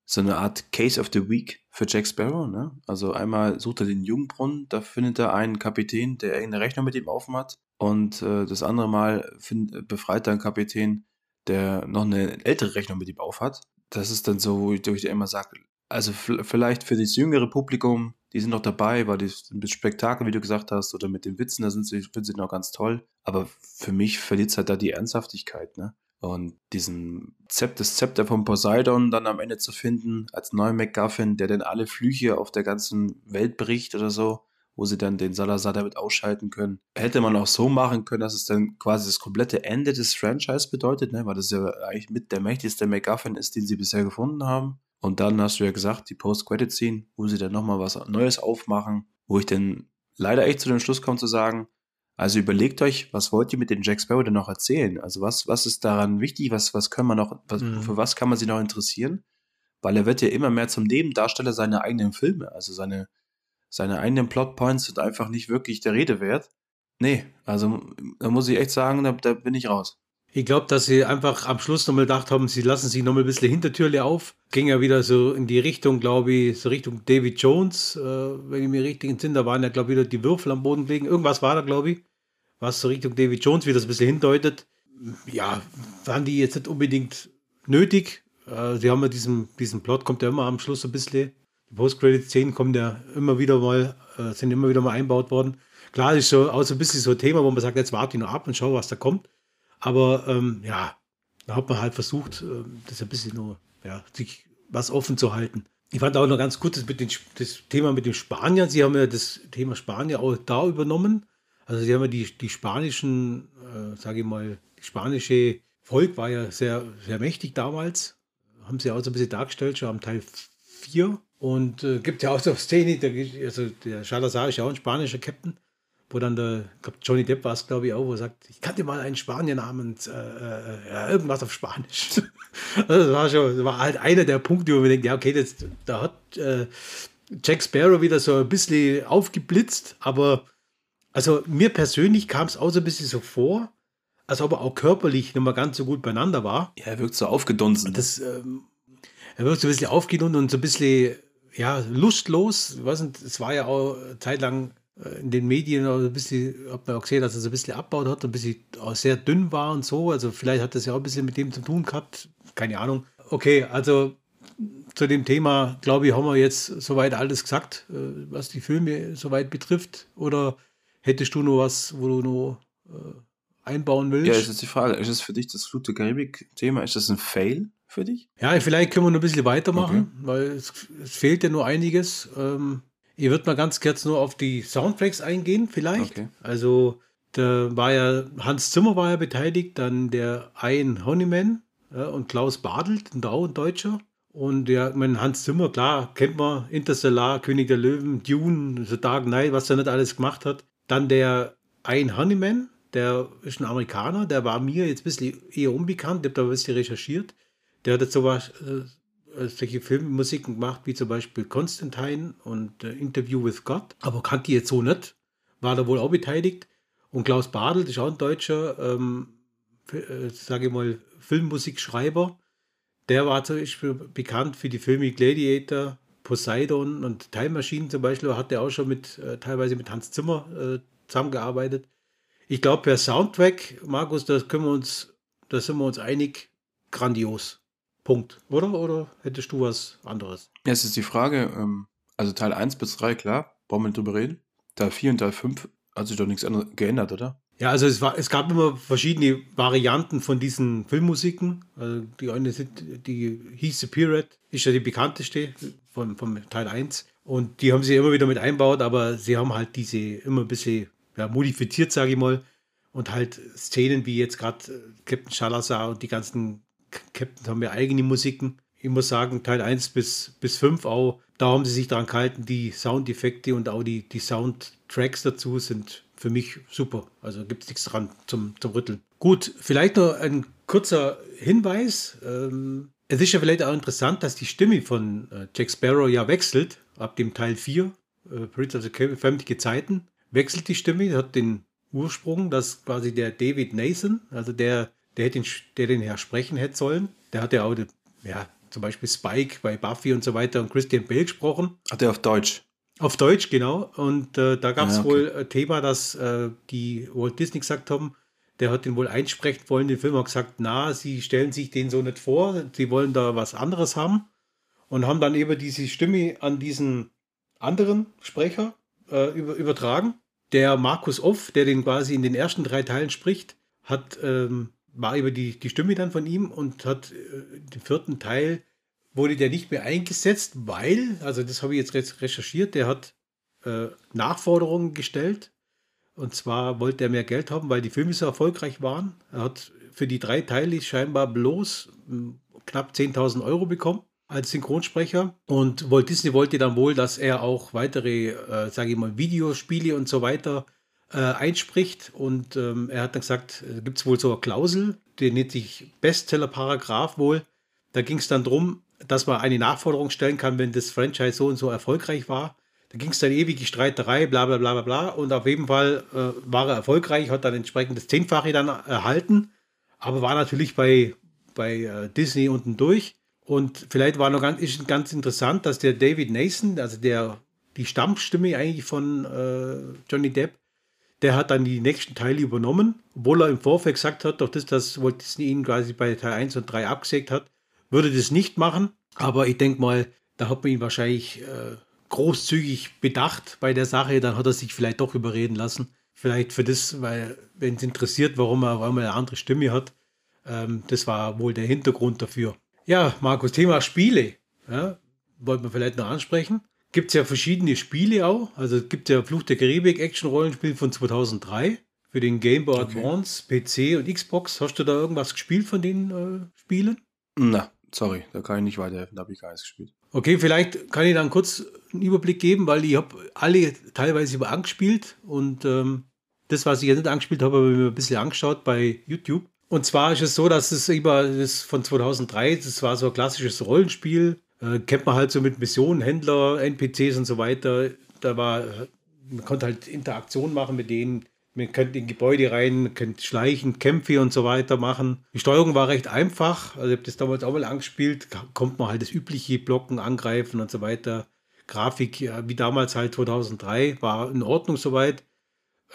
so eine Art Case of the Week für Jack Sparrow. Ne? Also einmal sucht er den Jungbrunnen, da findet er einen Kapitän, der irgendeine Rechnung mit ihm offen hat. Und äh, das andere Mal find, befreit er einen Kapitän, der noch eine ältere Rechnung mit ihm aufhat. Das ist dann so, wo ich, wo ich immer sage, also vielleicht für das jüngere Publikum, die sind noch dabei, weil das Spektakel, wie du gesagt hast, oder mit den Witzen, da sind sie, finden sie noch ganz toll. Aber für mich verliert es halt da die Ernsthaftigkeit, ne? Und diesen Zept, das Zepter von Poseidon dann am Ende zu finden, als neuen MacGuffin, der dann alle Flüche auf der ganzen Welt bricht oder so, wo sie dann den Salazar damit ausschalten können. Hätte man auch so machen können, dass es dann quasi das komplette Ende des Franchise bedeutet, ne? weil das ja eigentlich mit der mächtigste MacGuffin ist, den sie bisher gefunden haben. Und dann hast du ja gesagt, die Post-Credit-Scene, wo sie dann nochmal was Neues aufmachen, wo ich dann leider echt zu dem Schluss komme zu sagen, also überlegt euch, was wollt ihr mit dem Jack Sparrow denn noch erzählen? Also was, was ist daran wichtig? Was, was können wir noch, was, mhm. für was kann man sich noch interessieren? Weil er wird ja immer mehr zum Nebendarsteller seiner eigenen Filme. Also seine, seine eigenen Plotpoints sind einfach nicht wirklich der Rede wert. Nee, also da muss ich echt sagen, da, da bin ich raus. Ich glaube, dass sie einfach am Schluss nochmal gedacht haben, sie lassen sich nochmal ein bisschen Hintertürle auf. Ging ja wieder so in die Richtung, glaube ich, so Richtung David Jones, äh, wenn ich mir richtig entsinne. Da waren ja, glaube ich, wieder die Würfel am Boden gelegen. Irgendwas war da, glaube ich, was so Richtung David Jones wieder so ein bisschen hindeutet. Ja, waren die jetzt nicht unbedingt nötig. Äh, sie haben ja diesen, diesen Plot, kommt ja immer am Schluss so ein bisschen. Die Post-Credit-Szenen kommen ja immer wieder mal, äh, sind immer wieder mal einbaut worden. Klar, ist so auch so ein bisschen so ein Thema, wo man sagt, jetzt warte ich noch ab und schau, was da kommt. Aber ähm, ja, da hat man halt versucht, äh, das ein bisschen nur, ja, sich was offen zu halten. Ich fand auch noch ganz gut das, mit den, das Thema mit den Spaniern. Sie haben ja das Thema Spanier auch da übernommen. Also sie haben ja die, die spanischen, äh, sage ich mal, die spanische Volk war ja sehr, sehr mächtig damals. Haben sie auch so ein bisschen dargestellt, schon am Teil 4. Und äh, gibt ja auch so Szene, der, also der Salazar ist ja auch ein spanischer Captain wo dann der, glaub, Johnny Depp war es, glaube ich, auch, wo er sagt, ich kannte mal einen Spanier namens äh, äh, ja, irgendwas auf Spanisch. also das war schon, das war halt einer der Punkte, wo man denkt, ja, okay, das, da hat äh, Jack Sparrow wieder so ein bisschen aufgeblitzt, aber also mir persönlich kam es auch so ein bisschen so vor, als ob er auch körperlich nicht mehr ganz so gut beieinander war. Ja, er wirkt so aufgedunsen. Das, ähm, er wirkt so ein bisschen aufgedunsen und so ein bisschen, ja, lustlos. Ich weiß nicht, es war ja auch zeitlang in den Medien ein bisschen, hat man auch gesehen, dass er so ein bisschen abbaut hat, ein bisschen auch sehr dünn war und so. Also vielleicht hat das ja auch ein bisschen mit dem zu tun gehabt. Keine Ahnung. Okay, also zu dem Thema, glaube ich, haben wir jetzt soweit alles gesagt, äh, was die Filme soweit betrifft. Oder hättest du noch was, wo du noch äh, einbauen willst? Ja, ist jetzt die Frage. Ist es für dich das Flut der Karibik-Thema? Ist das ein Fail für dich? Ja, vielleicht können wir noch ein bisschen weitermachen, okay. weil es, es, fehlt ja nur einiges. Ähm, ich würde mal ganz kurz nur auf die Soundtracks eingehen, vielleicht. Okay. Also, da war ja, Hans Zimmer war ja beteiligt, dann der Ian Honeyman ja, und Klaus Badelt, ein Dau, ein Deutscher. Und ja, mein Hans Zimmer, klar, kennt man, Interstellar, König der Löwen, Dune, The Dark Knight, was er nicht alles gemacht hat. Dann der Ian Honeyman, der ist ein Amerikaner, der war mir jetzt ein bisschen eher unbekannt, ich habe da ein bisschen recherchiert. Der hat jetzt sowas, äh, solche Filmmusiken gemacht, wie zum Beispiel Constantine und äh, Interview with God, aber kannte die jetzt so nicht. War da wohl auch beteiligt. Und Klaus Badel, das ist auch ein deutscher, ähm, äh, sage ich mal, Filmmusikschreiber. Der war zum Beispiel bekannt für die Filme Gladiator, Poseidon und Time Machine zum Beispiel hat er auch schon mit äh, teilweise mit Hans Zimmer äh, zusammengearbeitet. Ich glaube, per Soundtrack, Markus, das können wir uns, da sind wir uns einig, grandios. Punkt. Oder? Oder hättest du was anderes? Ja, es ist die Frage, ähm, also Teil 1 bis 3, klar, brauchen wir nicht drüber reden. Teil 4 und Teil 5 hat sich doch nichts geändert, oder? Ja, also es, war, es gab immer verschiedene Varianten von diesen Filmmusiken. Also die eine sind, die hieß The Pirate, ist ja die bekannteste von, von Teil 1. Und die haben sie immer wieder mit einbaut, aber sie haben halt diese immer ein bisschen ja, modifiziert, sage ich mal. Und halt Szenen wie jetzt gerade äh, Captain Shalazar und die ganzen Captains haben ja eigene Musiken. Ich muss sagen, Teil 1 bis, bis 5 auch, da haben sie sich daran gehalten, die Soundeffekte und auch die, die Soundtracks dazu sind für mich super. Also gibt es nichts dran zum, zum Rütteln. Gut, vielleicht noch ein kurzer Hinweis. Ähm, es ist ja vielleicht auch interessant, dass die Stimme von äh, Jack Sparrow ja wechselt. Ab dem Teil 4, äh, Prince of the Zeiten, wechselt die Stimme, hat den Ursprung, dass quasi der David Nathan, also der, der, den, der den Herr sprechen hätte sollen, der hat ja auch, ja, zum Beispiel Spike bei Buffy und so weiter und Christian Bale gesprochen. Hat er auf Deutsch? Auf Deutsch, genau. Und äh, da gab es ja, okay. wohl ein Thema, dass äh, die Walt Disney gesagt haben, der hat den wohl einsprechen wollen, den Film hat gesagt, na, sie stellen sich den so nicht vor, sie wollen da was anderes haben und haben dann eben diese Stimme an diesen anderen Sprecher äh, über, übertragen. Der Markus Off, der den quasi in den ersten drei Teilen spricht, hat, ähm, war über die, die Stimme dann von ihm und hat äh, den vierten Teil wurde der nicht mehr eingesetzt, weil, also das habe ich jetzt recherchiert, der hat äh, Nachforderungen gestellt. Und zwar wollte er mehr Geld haben, weil die Filme so erfolgreich waren. Er hat für die drei Teile scheinbar bloß hm, knapp 10.000 Euro bekommen als Synchronsprecher. Und Walt Disney wollte dann wohl, dass er auch weitere, äh, sage ich mal, Videospiele und so weiter äh, einspricht. Und ähm, er hat dann gesagt, äh, gibt es wohl so eine Klausel, die nennt sich Bestseller-Paragraph wohl. Da ging es dann darum, dass man eine Nachforderung stellen kann, wenn das Franchise so und so erfolgreich war. Da ging es dann ewig Streiterei, bla bla bla bla bla. Und auf jeden Fall äh, war er erfolgreich, hat dann entsprechend das Zehnfache dann erhalten, aber war natürlich bei, bei äh, Disney unten durch. Und vielleicht war noch ganz, ist ganz interessant, dass der David Nason, also der die Stammstimme eigentlich von äh, Johnny Depp, der hat dann die nächsten Teile übernommen, obwohl er im Vorfeld gesagt hat, doch das, das Walt Disney ihn quasi bei Teil 1 und 3 abgesägt hat, würde das nicht machen, aber ich denke mal, da hat man ihn wahrscheinlich äh, großzügig bedacht bei der Sache, dann hat er sich vielleicht doch überreden lassen. Vielleicht für das, weil, wenn es interessiert, warum er, warum er eine andere Stimme hat, ähm, das war wohl der Hintergrund dafür. Ja, Markus, Thema Spiele. Ja, wollten wir vielleicht noch ansprechen. Gibt es ja verschiedene Spiele auch. Also gibt es ja Fluch der Karibik Action-Rollenspiel von 2003 für den Game Boy okay. Advance, PC und Xbox. Hast du da irgendwas gespielt von den äh, Spielen? Na, Sorry, da kann ich nicht weiterhelfen, da habe ich gar nichts gespielt. Okay, vielleicht kann ich dann kurz einen Überblick geben, weil ich habe alle teilweise über angespielt und ähm, das, was ich jetzt nicht angespielt habe, habe ich mir ein bisschen angeschaut bei YouTube. Und zwar ist es so, dass es über das von 2003, das war so ein klassisches Rollenspiel, äh, kennt man halt so mit Missionen, Händler, NPCs und so weiter. Da war, man konnte halt Interaktion machen mit denen man könnte in Gebäude rein, könnte schleichen, Kämpfe und so weiter machen. Die Steuerung war recht einfach. Also ich habe das damals auch mal angespielt. Kommt man halt das übliche Blocken, Angreifen und so weiter. Grafik, wie damals halt 2003, war in Ordnung soweit.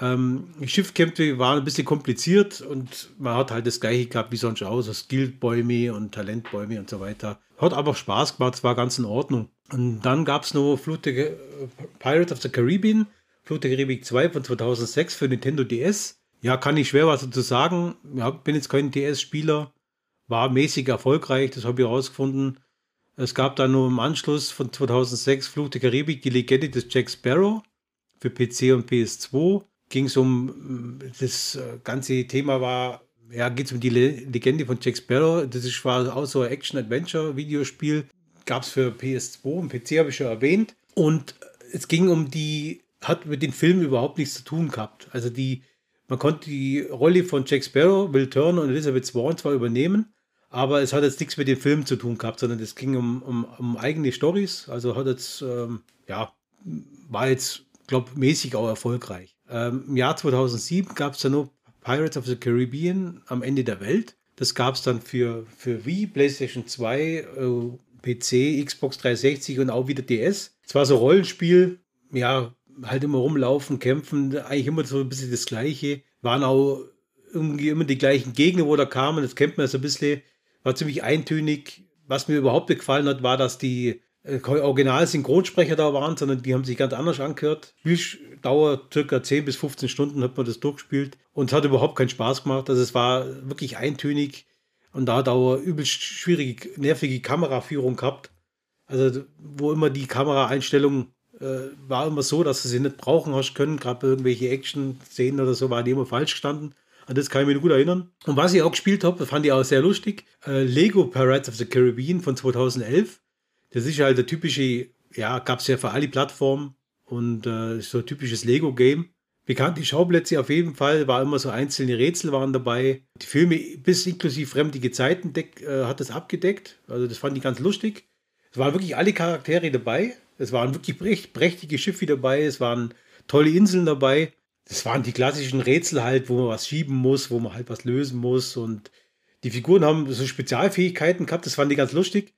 Ähm, Schiffkämpfe waren ein bisschen kompliziert und man hat halt das gleiche gehabt wie sonst auch, so Skillbäume und Talentbäume und so weiter. Hat aber Spaß gemacht, es war ganz in Ordnung. Und dann gab es noch Flut der Pirates of the Caribbean Fluch der Karibik 2 von 2006 für Nintendo DS. Ja, kann ich schwer was dazu sagen. Ja, bin jetzt kein DS-Spieler. War mäßig erfolgreich, das habe ich herausgefunden. Es gab dann nur im Anschluss von 2006 Fluch der Karibik die Legende des Jack Sparrow für PC und PS2. Ging es um das äh, ganze Thema war, ja, geht es um die Legende von Jack Sparrow. Das ist, war auch so ein Action-Adventure-Videospiel. Gab es für PS2 und PC, habe ich schon erwähnt. Und es ging um die hat mit den Filmen überhaupt nichts zu tun gehabt. Also die, man konnte die Rolle von Jack Sparrow, Will Turner und Elizabeth Swan zwar übernehmen, aber es hat jetzt nichts mit den Filmen zu tun gehabt, sondern es ging um, um, um eigene Stories. Also hat jetzt, ähm, ja, war jetzt, glaube mäßig auch erfolgreich. Ähm, Im Jahr 2007 gab es dann nur Pirates of the Caribbean am Ende der Welt. Das gab es dann für, für Wii, PlayStation 2, äh, PC, Xbox 360 und auch wieder DS. Es war so Rollenspiel, ja, halt immer rumlaufen, kämpfen, eigentlich immer so ein bisschen das Gleiche. Waren auch irgendwie immer die gleichen Gegner, wo da kamen, das kennt man so ein bisschen, war ziemlich eintönig. Was mir überhaupt gefallen hat, war, dass die Original-Synchronsprecher da waren, sondern die haben sich ganz anders angehört. Spieldauer circa 10 bis 15 Stunden hat man das durchgespielt und es hat überhaupt keinen Spaß gemacht. Also es war wirklich eintönig und da hat auch übelst schwierige, nervige Kameraführung gehabt. Also wo immer die Kameraeinstellung äh, war immer so, dass du sie nicht brauchen hast können, gerade irgendwelche Action-Szenen oder so, waren die immer falsch gestanden. An das kann ich mich gut erinnern. Und was ich auch gespielt habe, fand ich auch sehr lustig, äh, Lego Pirates of the Caribbean von 2011. Das ist halt der typische, ja, gab es ja für alle Plattformen und äh, so ein typisches Lego-Game. Bekannt die Schauplätze auf jeden Fall, war immer so einzelne Rätsel waren dabei. Die Filme bis inklusive fremdige Zeiten deck, äh, hat das abgedeckt. Also das fand ich ganz lustig. Es waren wirklich alle Charaktere dabei. Es waren wirklich prächtige Schiffe dabei. Es waren tolle Inseln dabei. Das waren die klassischen Rätsel halt, wo man was schieben muss, wo man halt was lösen muss. Und die Figuren haben so Spezialfähigkeiten gehabt. Das fand ich ganz lustig.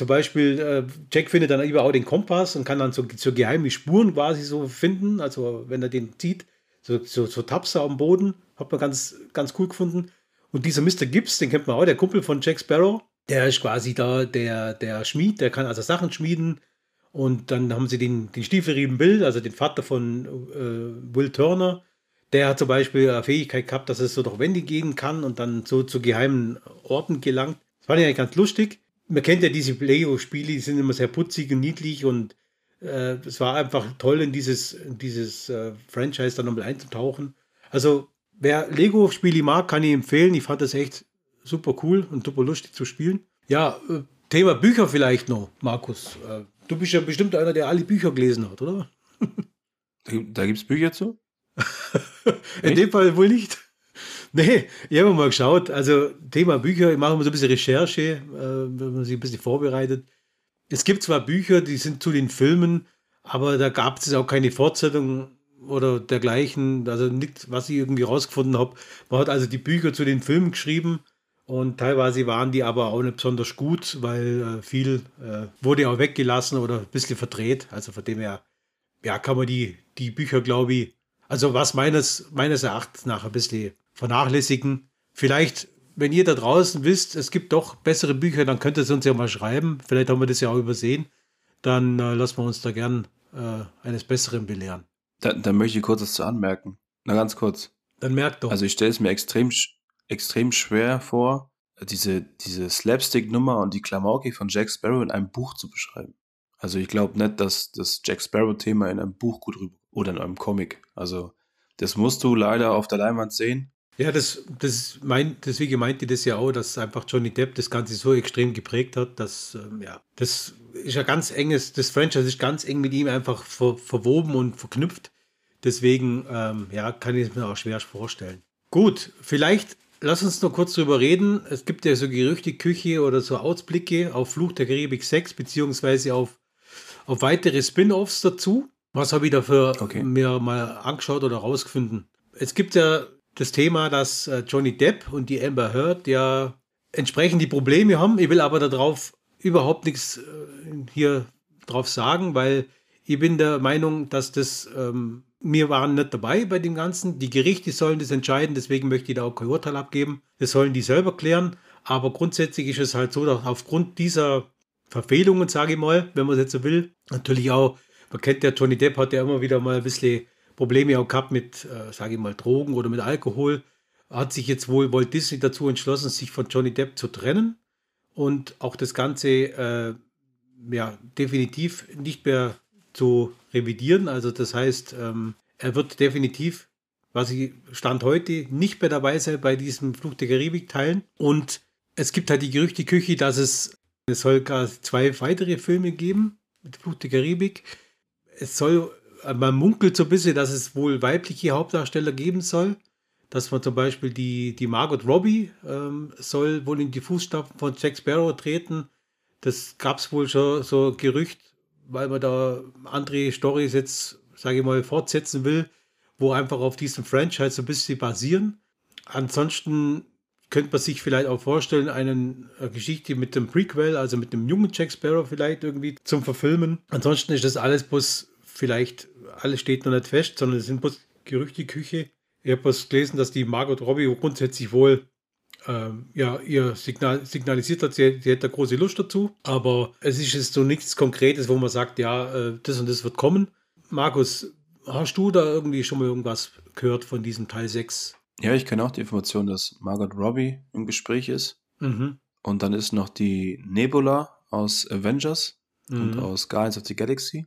Zum Beispiel, äh, Jack findet dann überall den Kompass und kann dann so, so geheime Spuren quasi so finden. Also wenn er den zieht, so, so, so Tapser am Boden. Hat man ganz, ganz cool gefunden. Und dieser Mr. Gibbs, den kennt man auch, der Kumpel von Jack Sparrow. Der ist quasi da der, der Schmied, der kann also Sachen schmieden. Und dann haben sie den, den Stiefelrieben Bill, also den Vater von äh, Will Turner. Der hat zum Beispiel eine Fähigkeit gehabt, dass es so durch Wände gehen kann und dann so zu geheimen Orten gelangt. Das fand ich eigentlich ganz lustig man kennt ja diese Lego-Spiele, die sind immer sehr putzig und niedlich und äh, es war einfach toll, in dieses, in dieses äh, Franchise dann nochmal einzutauchen. Also, wer Lego-Spiele mag, kann ich empfehlen. Ich fand das echt super cool und super lustig zu spielen. Ja, äh, Thema Bücher vielleicht noch, Markus. Äh, du bist ja bestimmt einer, der alle Bücher gelesen hat, oder? da gibt es Bücher zu? in dem Fall wohl nicht. Nee, ich habe mal geschaut. Also, Thema Bücher, ich mache immer so ein bisschen Recherche, äh, wenn man sich ein bisschen vorbereitet. Es gibt zwar Bücher, die sind zu den Filmen, aber da gab es auch keine Fortsetzung oder dergleichen. Also nichts, was ich irgendwie rausgefunden habe. Man hat also die Bücher zu den Filmen geschrieben und teilweise waren die aber auch nicht besonders gut, weil äh, viel äh, wurde auch weggelassen oder ein bisschen verdreht. Also von dem her, ja, kann man die, die Bücher, glaube ich, also was meines, meines Erachtens nach ein bisschen vernachlässigen. Vielleicht, wenn ihr da draußen wisst, es gibt doch bessere Bücher, dann könnt ihr es uns ja mal schreiben. Vielleicht haben wir das ja auch übersehen. Dann äh, lassen wir uns da gern äh, eines Besseren belehren. Da, dann möchte ich kurz was zu anmerken. Na, ganz kurz. Dann merkt doch. Also ich stelle es mir extrem, extrem schwer vor, diese, diese Slapstick-Nummer und die Klamauke von Jack Sparrow in einem Buch zu beschreiben. Also ich glaube nicht, dass das Jack Sparrow-Thema in einem Buch gut rüber oder in einem Comic. Also das musst du leider auf der Leinwand sehen. Ja, das, das mein, deswegen meinte ich das ja auch, dass einfach Johnny Depp das Ganze so extrem geprägt hat, dass, ähm, ja, das ist ja ganz enges, das Franchise ist ganz eng mit ihm einfach ver, verwoben und verknüpft. Deswegen, ähm, ja, kann ich es mir auch schwer vorstellen. Gut, vielleicht lass uns noch kurz drüber reden. Es gibt ja so Gerüchteküche oder so Ausblicke auf Fluch der Karibik 6, beziehungsweise auf, auf weitere Spin-offs dazu. Was habe ich dafür okay. mir mal angeschaut oder rausgefunden? Es gibt ja das Thema, dass äh, Johnny Depp und die Amber Heard ja entsprechend die Probleme haben. Ich will aber darauf überhaupt nichts äh, hier drauf sagen, weil ich bin der Meinung, dass das, ähm, wir waren nicht dabei bei dem Ganzen. Die Gerichte sollen das entscheiden, deswegen möchte ich da auch kein Urteil abgeben. Das sollen die selber klären. Aber grundsätzlich ist es halt so, dass aufgrund dieser Verfehlungen, sage ich mal, wenn man es jetzt so will, natürlich auch, man kennt ja, Johnny Depp hat ja immer wieder mal ein bisschen Probleme auch gehabt mit, äh, sage ich mal, Drogen oder mit Alkohol, hat sich jetzt wohl Walt Disney dazu entschlossen, sich von Johnny Depp zu trennen und auch das Ganze äh, ja, definitiv nicht mehr zu revidieren. Also das heißt, ähm, er wird definitiv, was ich Stand heute, nicht mehr dabei sein bei diesem Flug der Karibik teilen. Und es gibt halt die Gerüchteküche, dass es, es soll gar zwei weitere Filme geben mit Flug der Karibik. Es soll man munkelt so ein bisschen, dass es wohl weibliche Hauptdarsteller geben soll. Dass man zum Beispiel die, die Margot Robbie ähm, soll wohl in die Fußstapfen von Jack Sparrow treten. Das gab es wohl schon so Gerücht, weil man da andere Storys jetzt, sage ich mal, fortsetzen will, wo einfach auf diesem Franchise so ein bisschen basieren. Ansonsten könnte man sich vielleicht auch vorstellen, eine Geschichte mit dem Prequel, also mit dem jungen Jack Sparrow vielleicht irgendwie zum Verfilmen. Ansonsten ist das alles bloß vielleicht, alles steht noch nicht fest, sondern es sind bloß Gerüchteküche. Ich habe was gelesen, dass die Margot Robbie grundsätzlich wohl ähm, ja, ihr Signal, signalisiert hat, sie, sie hätte da große Lust dazu. Aber es ist jetzt so nichts Konkretes, wo man sagt, ja, äh, das und das wird kommen. Markus, hast du da irgendwie schon mal irgendwas gehört von diesem Teil 6? Ja, ich kenne auch die Information, dass Margot Robbie im Gespräch ist. Mhm. Und dann ist noch die Nebula aus Avengers mhm. und aus Guardians of the Galaxy.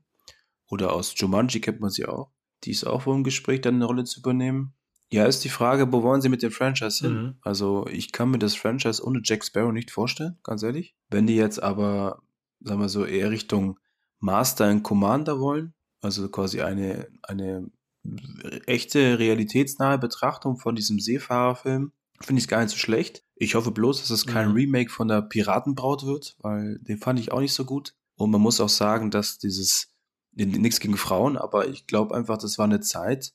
Oder aus Jumanji kennt man sie auch. Die ist auch wohl im Gespräch, dann eine Rolle zu übernehmen. Ja, ist die Frage, wo wollen sie mit dem Franchise hin? Mhm. Also, ich kann mir das Franchise ohne Jack Sparrow nicht vorstellen, ganz ehrlich. Wenn die jetzt aber, sagen wir so, eher Richtung Master and Commander wollen, also quasi eine, eine echte realitätsnahe Betrachtung von diesem Seefahrerfilm, finde ich es gar nicht so schlecht. Ich hoffe bloß, dass es kein mhm. Remake von der Piratenbraut wird, weil den fand ich auch nicht so gut. Und man muss auch sagen, dass dieses, nichts gegen Frauen, aber ich glaube einfach, das war eine Zeit,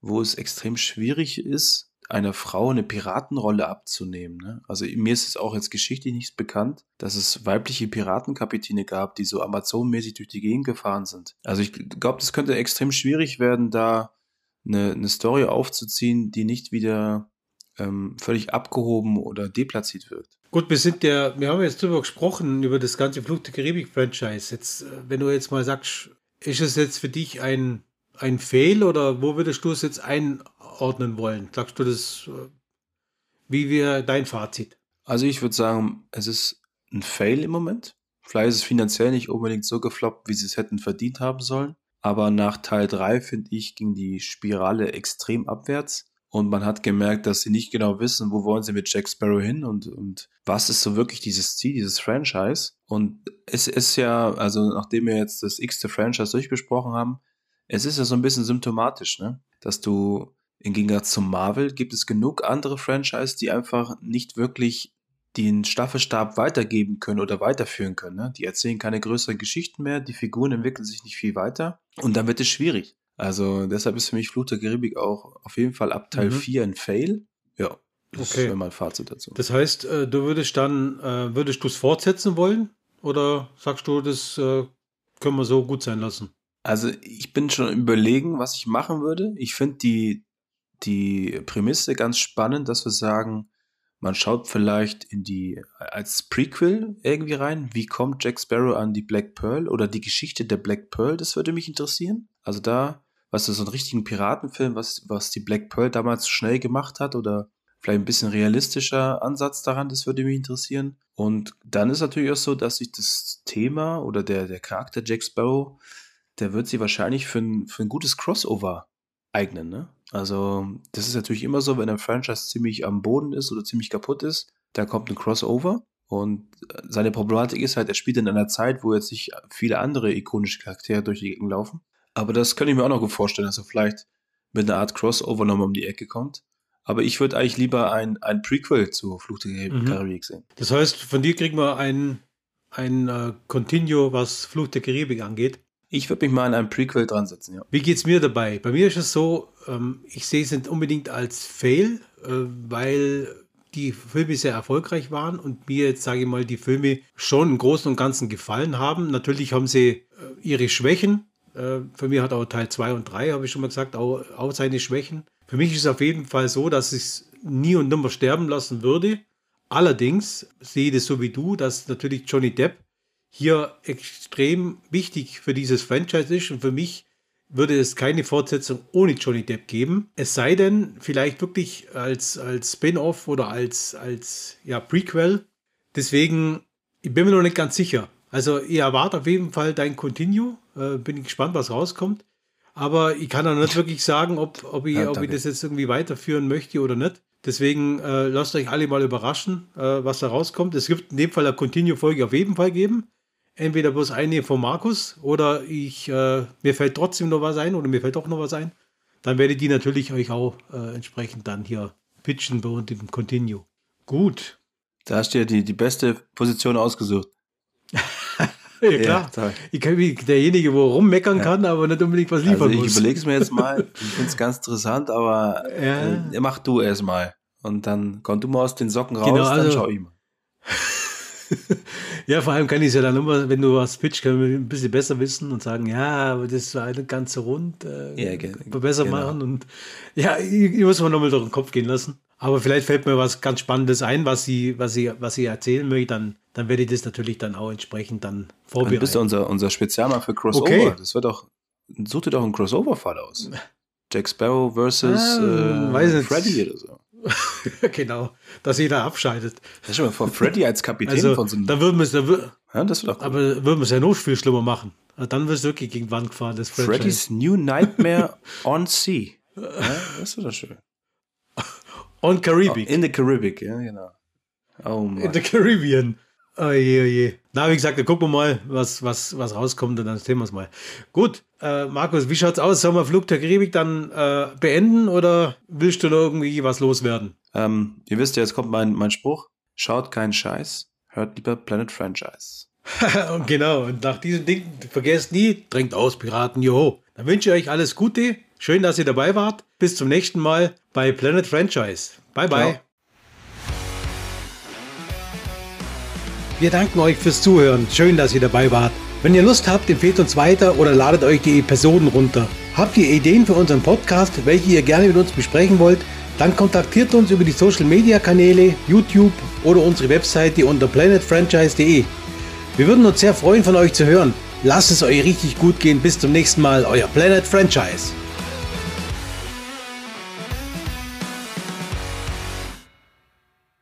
wo es extrem schwierig ist, einer Frau eine Piratenrolle abzunehmen. Ne? Also mir ist es auch jetzt geschichtlich nicht bekannt, dass es weibliche Piratenkapitäne gab, die so Amazon-mäßig durch die Gegend gefahren sind. Also ich glaube, das könnte extrem schwierig werden, da eine, eine Story aufzuziehen, die nicht wieder ähm, völlig abgehoben oder deplatziert wird. Gut, wir sind ja, wir haben jetzt darüber gesprochen, über das ganze Fluch der Karibik-Franchise. Jetzt, äh, wenn du jetzt mal sagst, ist es jetzt für dich ein, ein Fail oder wo würdest du es jetzt einordnen wollen? Sagst du das, äh, wie wäre dein Fazit? Also ich würde sagen, es ist ein Fail im Moment. Vielleicht ist es finanziell nicht unbedingt so gefloppt, wie sie es hätten verdient haben sollen. Aber nach Teil 3, finde ich, ging die Spirale extrem abwärts. Und man hat gemerkt, dass sie nicht genau wissen, wo wollen sie mit Jack Sparrow hin und, und was ist so wirklich dieses Ziel, dieses Franchise. Und es ist ja, also nachdem wir jetzt das x-te Franchise durchbesprochen haben, es ist ja so ein bisschen symptomatisch, ne? Dass du im Gegensatz zum Marvel gibt es genug andere Franchise, die einfach nicht wirklich den Staffelstab weitergeben können oder weiterführen können. Ne? Die erzählen keine größeren Geschichten mehr, die Figuren entwickeln sich nicht viel weiter und dann wird es schwierig. Also deshalb ist für mich Fluch der Karibik auch auf jeden Fall ab Teil mhm. 4 ein Fail. Ja, das okay. wäre mein Fazit dazu. Das heißt, äh, du würdest dann, äh, würdest du es fortsetzen wollen? Oder sagst du, das äh, können wir so gut sein lassen? Also ich bin schon überlegen, was ich machen würde. Ich finde die, die Prämisse ganz spannend, dass wir sagen, man schaut vielleicht in die, als Prequel irgendwie rein, wie kommt Jack Sparrow an die Black Pearl oder die Geschichte der Black Pearl, das würde mich interessieren. Also da, was ist so ein richtigen Piratenfilm, was, was die Black Pearl damals schnell gemacht hat oder vielleicht ein bisschen realistischer Ansatz daran, das würde mich interessieren. Und dann ist natürlich auch so, dass sich das Thema oder der, der Charakter Jack Sparrow, der wird sie wahrscheinlich für ein, für ein gutes Crossover eignen, ne? Also, das ist natürlich immer so, wenn ein Franchise ziemlich am Boden ist oder ziemlich kaputt ist, da kommt ein Crossover. Und seine Problematik ist halt, er spielt in einer Zeit, wo jetzt nicht viele andere ikonische Charaktere durch die Gegend laufen. Aber das könnte ich mir auch noch gut vorstellen, dass er vielleicht mit einer Art Crossover nochmal um die Ecke kommt. Aber ich würde eigentlich lieber ein, ein Prequel zu Fluch der mhm. Karibik sehen. Das heißt, von dir kriegen wir ein, ein uh, Continuo, was Fluch der Karibik angeht. Ich würde mich mal an einem Prequel dran setzen, ja. Wie geht's mir dabei? Bei mir ist es so, ähm, ich sehe es nicht unbedingt als Fail, äh, weil die Filme sehr erfolgreich waren und mir jetzt, sage ich mal, die Filme schon im Großen und Ganzen gefallen haben. Natürlich haben sie äh, ihre Schwächen. Äh, für mich hat auch Teil 2 und 3, habe ich schon mal gesagt, auch, auch seine Schwächen. Für mich ist es auf jeden Fall so, dass ich es nie und nimmer sterben lassen würde. Allerdings sehe ich das so wie du, dass natürlich Johnny Depp hier extrem wichtig für dieses Franchise ist und für mich würde es keine Fortsetzung ohne Johnny Depp geben. Es sei denn, vielleicht wirklich als, als Spin-off oder als, als ja, Prequel. Deswegen, ich bin mir noch nicht ganz sicher. Also, ich erwarte auf jeden Fall dein Continue. Äh, bin ich gespannt, was rauskommt. Aber ich kann auch nicht wirklich sagen, ob, ob, ich, ja, ob ich das jetzt irgendwie weiterführen möchte oder nicht. Deswegen äh, lasst euch alle mal überraschen, äh, was da rauskommt. Es gibt in dem Fall eine Continue-Folge auf jeden Fall geben entweder bloß eine von Markus oder ich, äh, mir fällt trotzdem noch was ein oder mir fällt doch noch was ein, dann werde ich die natürlich euch auch äh, entsprechend dann hier pitchen bei uns im Continue. Gut. Da hast du ja die, die beste Position ausgesucht. Ja, klar. Ja, ich kann wie derjenige, wo rummeckern ja. kann, aber nicht unbedingt was liefern also ich muss. Ich überlege es mir jetzt mal. Ich finde es ganz interessant, aber ja. äh, mach du erst mal. und dann komm du mal aus den Socken raus, genau, also, dann schau ich mal. ja, vor allem kann ich es ja dann immer, wenn du was pitch, kann ich ein bisschen besser wissen und sagen, ja, aber das war eine ganze Rund, äh, ja, ge besser genau. machen und ja, ich, ich muss mir nochmal durch den Kopf gehen lassen. Aber vielleicht fällt mir was ganz Spannendes ein, was sie, was sie, was sie erzählen möchte, dann, dann werde ich das natürlich dann auch entsprechend dann vorbereiten. Dann bist du unser, unser Spezialmann für Crossover. Okay. Das wird doch, such dir doch einen Crossover-Fall aus. Jack Sparrow versus ah, äh, Freddy oder so. genau, dass jeder abscheidet. Ja, schon mal vor Freddy als Kapitän also, von so einem. Da würden wir es, da wür ja, das wird cool. aber würden wir es ja noch viel schlimmer machen. Also dann wirst du wirklich gegen Wand gefahren. Das Freddy's New Nightmare on Sea. Ja, das wird doch schön. On Caribbean. Oh, in the Caribbean, ja, genau. Oh Mann. In the Caribbean. Oh je, oh je. Na, wie gesagt, dann gucken wir mal, was, was, was rauskommt und dann sehen wir es mal. Gut, äh, Markus, wie schaut's aus? Sollen wir Flug der Karibik dann äh, beenden oder willst du noch irgendwie was loswerden? Ähm, ihr wisst ja, jetzt kommt mein, mein Spruch. Schaut keinen Scheiß, hört lieber Planet Franchise. genau, und nach diesem Ding, vergesst nie, trinkt aus, Piraten, joho. Dann wünsche ich euch alles Gute. Schön, dass ihr dabei wart. Bis zum nächsten Mal bei Planet Franchise. Bye, bye. Ciao. Wir danken euch fürs Zuhören. Schön, dass ihr dabei wart. Wenn ihr Lust habt, empfehlt uns weiter oder ladet euch die Episoden runter. Habt ihr Ideen für unseren Podcast, welche ihr gerne mit uns besprechen wollt? Dann kontaktiert uns über die Social Media Kanäle, YouTube oder unsere Webseite unter planetfranchise.de. Wir würden uns sehr freuen, von euch zu hören. Lasst es euch richtig gut gehen. Bis zum nächsten Mal, euer Planet Franchise.